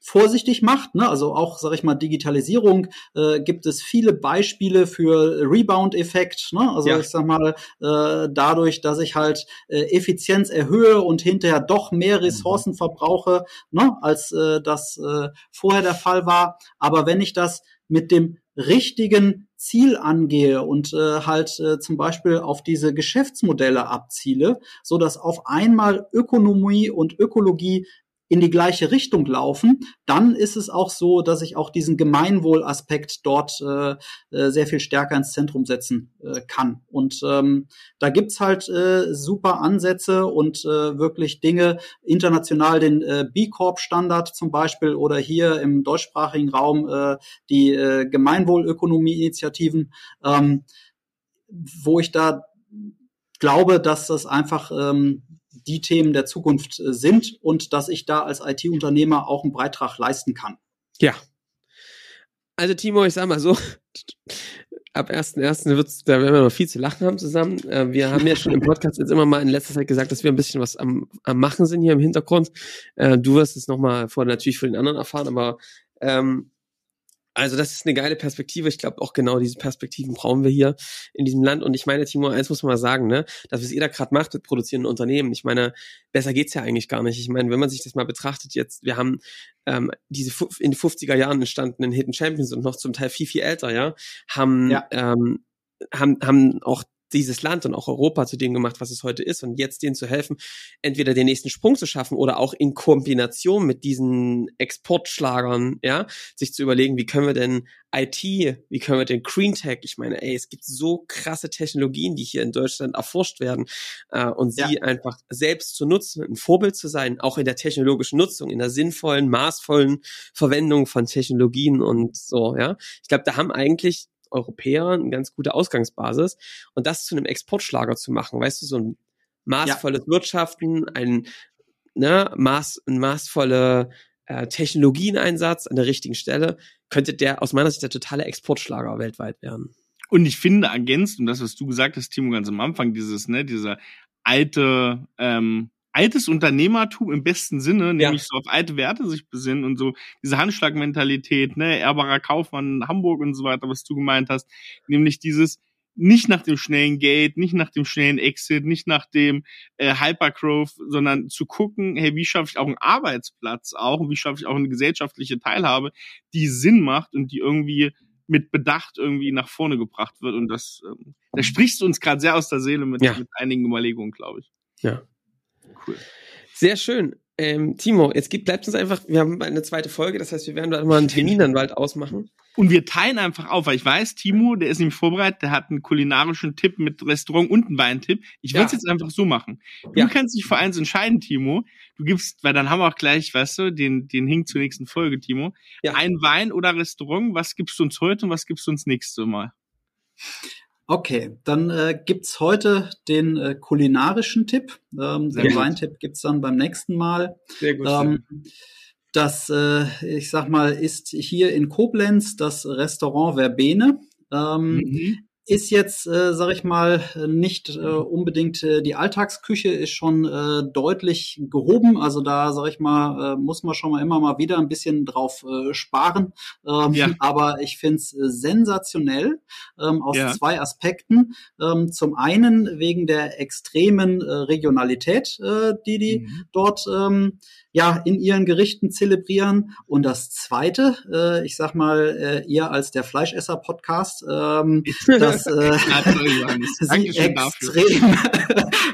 C: vorsichtig macht. Ne? Also auch, sage ich mal, Digitalisierung äh, gibt es viele Beispiele für Rebound-Effekt. Ne? Also ja. ich sag mal, äh, dadurch, dass ich halt äh, Effizienz erhöhe und hinterher doch mehr mhm. Ressourcen verbrauche, ne? als äh, das äh, vorher der Fall war. Aber wenn ich das mit dem richtigen Ziel angehe und äh, halt äh, zum Beispiel auf diese Geschäftsmodelle abziele, so dass auf einmal Ökonomie und Ökologie in die gleiche Richtung laufen, dann ist es auch so, dass ich auch diesen Gemeinwohlaspekt dort äh, äh, sehr viel stärker ins Zentrum setzen äh, kann. Und ähm, da gibt's halt äh, super Ansätze und äh, wirklich Dinge, international den äh, B Corp-Standard zum Beispiel oder hier im deutschsprachigen Raum äh, die äh, Gemeinwohlökonomie-Initiativen, ähm, wo ich da glaube, dass das einfach ähm, die Themen der Zukunft äh, sind und dass ich da als IT-Unternehmer auch einen Beitrag leisten kann.
A: Ja. Also Timo, ich sag mal so, ab 1.1. wird's, da werden wir noch viel zu lachen haben zusammen. Äh, wir haben ja schon im Podcast jetzt immer mal in letzter Zeit gesagt, dass wir ein bisschen was am, am Machen sind hier im Hintergrund. Äh, du wirst es nochmal vor, natürlich vor den anderen erfahren, aber ähm, also das ist eine geile Perspektive. Ich glaube auch genau diese Perspektiven brauchen wir hier in diesem Land. Und ich meine, Timo, eins muss man mal sagen, ne, das, was ihr da gerade macht mit produzierenden Unternehmen, ich meine, besser geht's ja eigentlich gar nicht. Ich meine, wenn man sich das mal betrachtet jetzt, wir haben ähm, diese in den 50er Jahren entstandenen Hidden Champions und noch zum Teil viel, viel älter, ja, haben, ja. Ähm, haben, haben auch dieses Land und auch Europa zu dem gemacht, was es heute ist und jetzt denen zu helfen, entweder den nächsten Sprung zu schaffen oder auch in Kombination mit diesen Exportschlagern, ja, sich zu überlegen, wie können wir denn IT, wie können wir denn Green Tech, ich meine, ey, es gibt so krasse Technologien, die hier in Deutschland erforscht werden äh, und sie ja. einfach selbst zu nutzen, ein Vorbild zu sein, auch in der technologischen Nutzung, in der sinnvollen, maßvollen Verwendung von Technologien und so, ja. Ich glaube, da haben eigentlich Europäer eine ganz gute Ausgangsbasis. Und das zu einem Exportschlager zu machen, weißt du, so ein maßvolles ja. Wirtschaften, ein, ne, maß, ein maßvoller äh, Technologieneinsatz an der richtigen Stelle, könnte der aus meiner Sicht der totale Exportschlager weltweit werden.
B: Und ich finde, ergänzt um das, was du gesagt hast, Timo, ganz am Anfang, dieses, ne, dieser alte ähm, altes Unternehmertum im besten Sinne, nämlich ja. so auf alte Werte sich besinnen und so diese Handschlagmentalität, ne, ehrbarer Kaufmann Hamburg und so weiter, was du gemeint hast, nämlich dieses nicht nach dem schnellen Gate, nicht nach dem schnellen Exit, nicht nach dem äh, Hypergrowth, sondern zu gucken, hey, wie schaffe ich auch einen Arbeitsplatz auch, wie schaffe ich auch eine gesellschaftliche Teilhabe, die Sinn macht und die irgendwie mit Bedacht irgendwie nach vorne gebracht wird. Und das, ähm, da sprichst du uns gerade sehr aus der Seele mit, ja. mit einigen Überlegungen, glaube ich.
A: Ja. Cool. Sehr schön. Ähm, Timo, jetzt gibt, bleibt uns einfach, wir haben eine zweite Folge, das heißt, wir werden da mal einen Termin dann bald ausmachen.
B: Und wir teilen einfach auf, weil ich weiß, Timo, der ist nämlich vorbereitet, der hat einen kulinarischen Tipp mit Restaurant und einen Weintipp. Ich würde es ja. jetzt einfach so machen. Du ja. kannst dich für eins entscheiden, Timo. Du gibst, weil dann haben wir auch gleich, weißt du, den, den Hink zur nächsten Folge, Timo. Ja. Ein Wein oder Restaurant, was gibst du uns heute und was gibst du uns nächstes Mal?
C: Okay, dann äh, gibt's heute den äh, kulinarischen Tipp. Ähm, den Weintipp gibt's dann beim nächsten Mal. Sehr gut. Ähm, das, äh, ich sag mal, ist hier in Koblenz das Restaurant Verbene. Ähm, mhm ist jetzt, äh, sag ich mal, nicht äh, unbedingt äh, die Alltagsküche ist schon äh, deutlich gehoben. Also da, sag ich mal, äh, muss man schon mal immer mal wieder ein bisschen drauf äh, sparen. Ähm, ja. Aber ich find's äh, sensationell ähm, aus ja. zwei Aspekten. Ähm, zum einen wegen der extremen äh, Regionalität, äh, die die mhm. dort ähm, ja in ihren Gerichten zelebrieren. Und das Zweite, äh, ich sag mal, äh, ihr als der Fleischesser-Podcast, ähm, dass äh, sie extrem,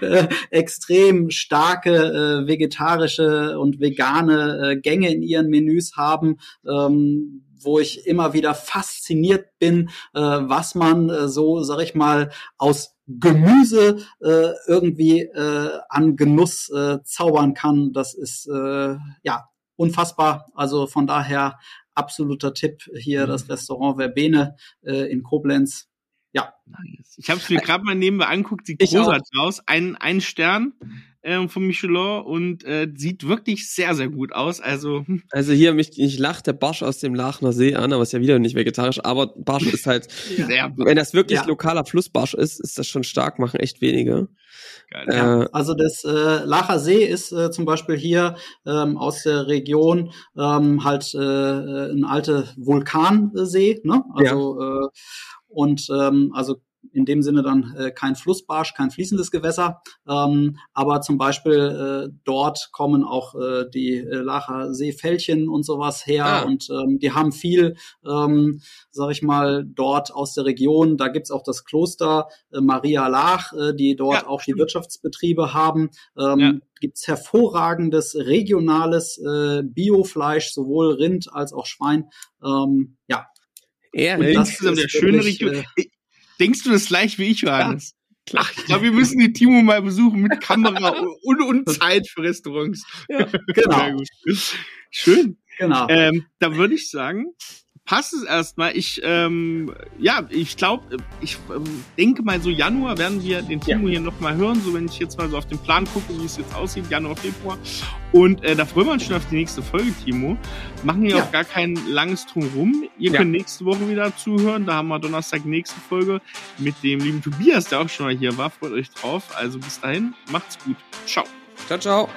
C: äh, extrem starke äh, vegetarische und vegane äh, Gänge in ihren Menüs haben. Ähm, wo ich immer wieder fasziniert bin, äh, was man äh, so, sag ich mal, aus Gemüse äh, irgendwie äh, an Genuss äh, zaubern kann. Das ist äh, ja unfassbar. Also von daher absoluter Tipp hier mhm. das Restaurant Verbene äh, in Koblenz. Ja.
B: Ich habe es mir gerade mal nebenbei anguckt, sieht großartig aus. Ein, ein Stern äh, von Michelin und äh, sieht wirklich sehr, sehr gut aus. Also,
A: hm. also hier, mich, ich lacht der Barsch aus dem Laachener See an, aber ist ja wieder nicht vegetarisch. Aber Barsch ist halt, ja. wenn das wirklich ja. lokaler Flussbarsch ist, ist das schon stark, machen echt wenige.
C: Geil, ja. äh, also das äh, Lacher See ist äh, zum Beispiel hier ähm, aus der Region ähm, halt äh, ein alter Vulkansee, ne? Also ja. äh, und ähm, also in dem Sinne dann äh, kein Flussbarsch, kein fließendes Gewässer. Ähm, aber zum Beispiel äh, dort kommen auch äh, die äh, Lacher Seefällchen und sowas her. Ah. Und ähm, die haben viel, ähm, sag ich mal, dort aus der Region. Da gibt's auch das Kloster äh, Maria Lach, äh, die dort ja, auch die Wirtschaftsbetriebe haben. Ähm, ja gibt's hervorragendes regionales äh, Biofleisch, sowohl Rind als auch Schwein. Ähm, ja.
B: Ja, insgesamt der schöne Region. Äh, Denkst du das gleich wie ich, Johannes? Ja, klar. Ich glaube, wir müssen die Timo mal besuchen mit Kamera und, und Zeit für Restaurants. Ja, genau. Schön. Genau. Ähm, da würde ich sagen, passt es erstmal. Ich, ähm, ja, ich glaube, ich ähm, denke mal so Januar werden wir den Timo ja. hier nochmal hören, so wenn ich jetzt mal so auf den Plan gucke, wie es jetzt aussieht, Januar, Februar. Und äh, da freuen wir uns schon auf die nächste Folge, Timo. Machen hier ja. auch gar kein langes Drumrum. Ihr ja. könnt nächste Woche wieder zuhören. Da haben wir Donnerstag nächste Folge mit dem lieben Tobias, der auch schon mal hier war. Freut euch drauf. Also bis dahin, macht's gut. Ciao.
A: Ciao, ciao.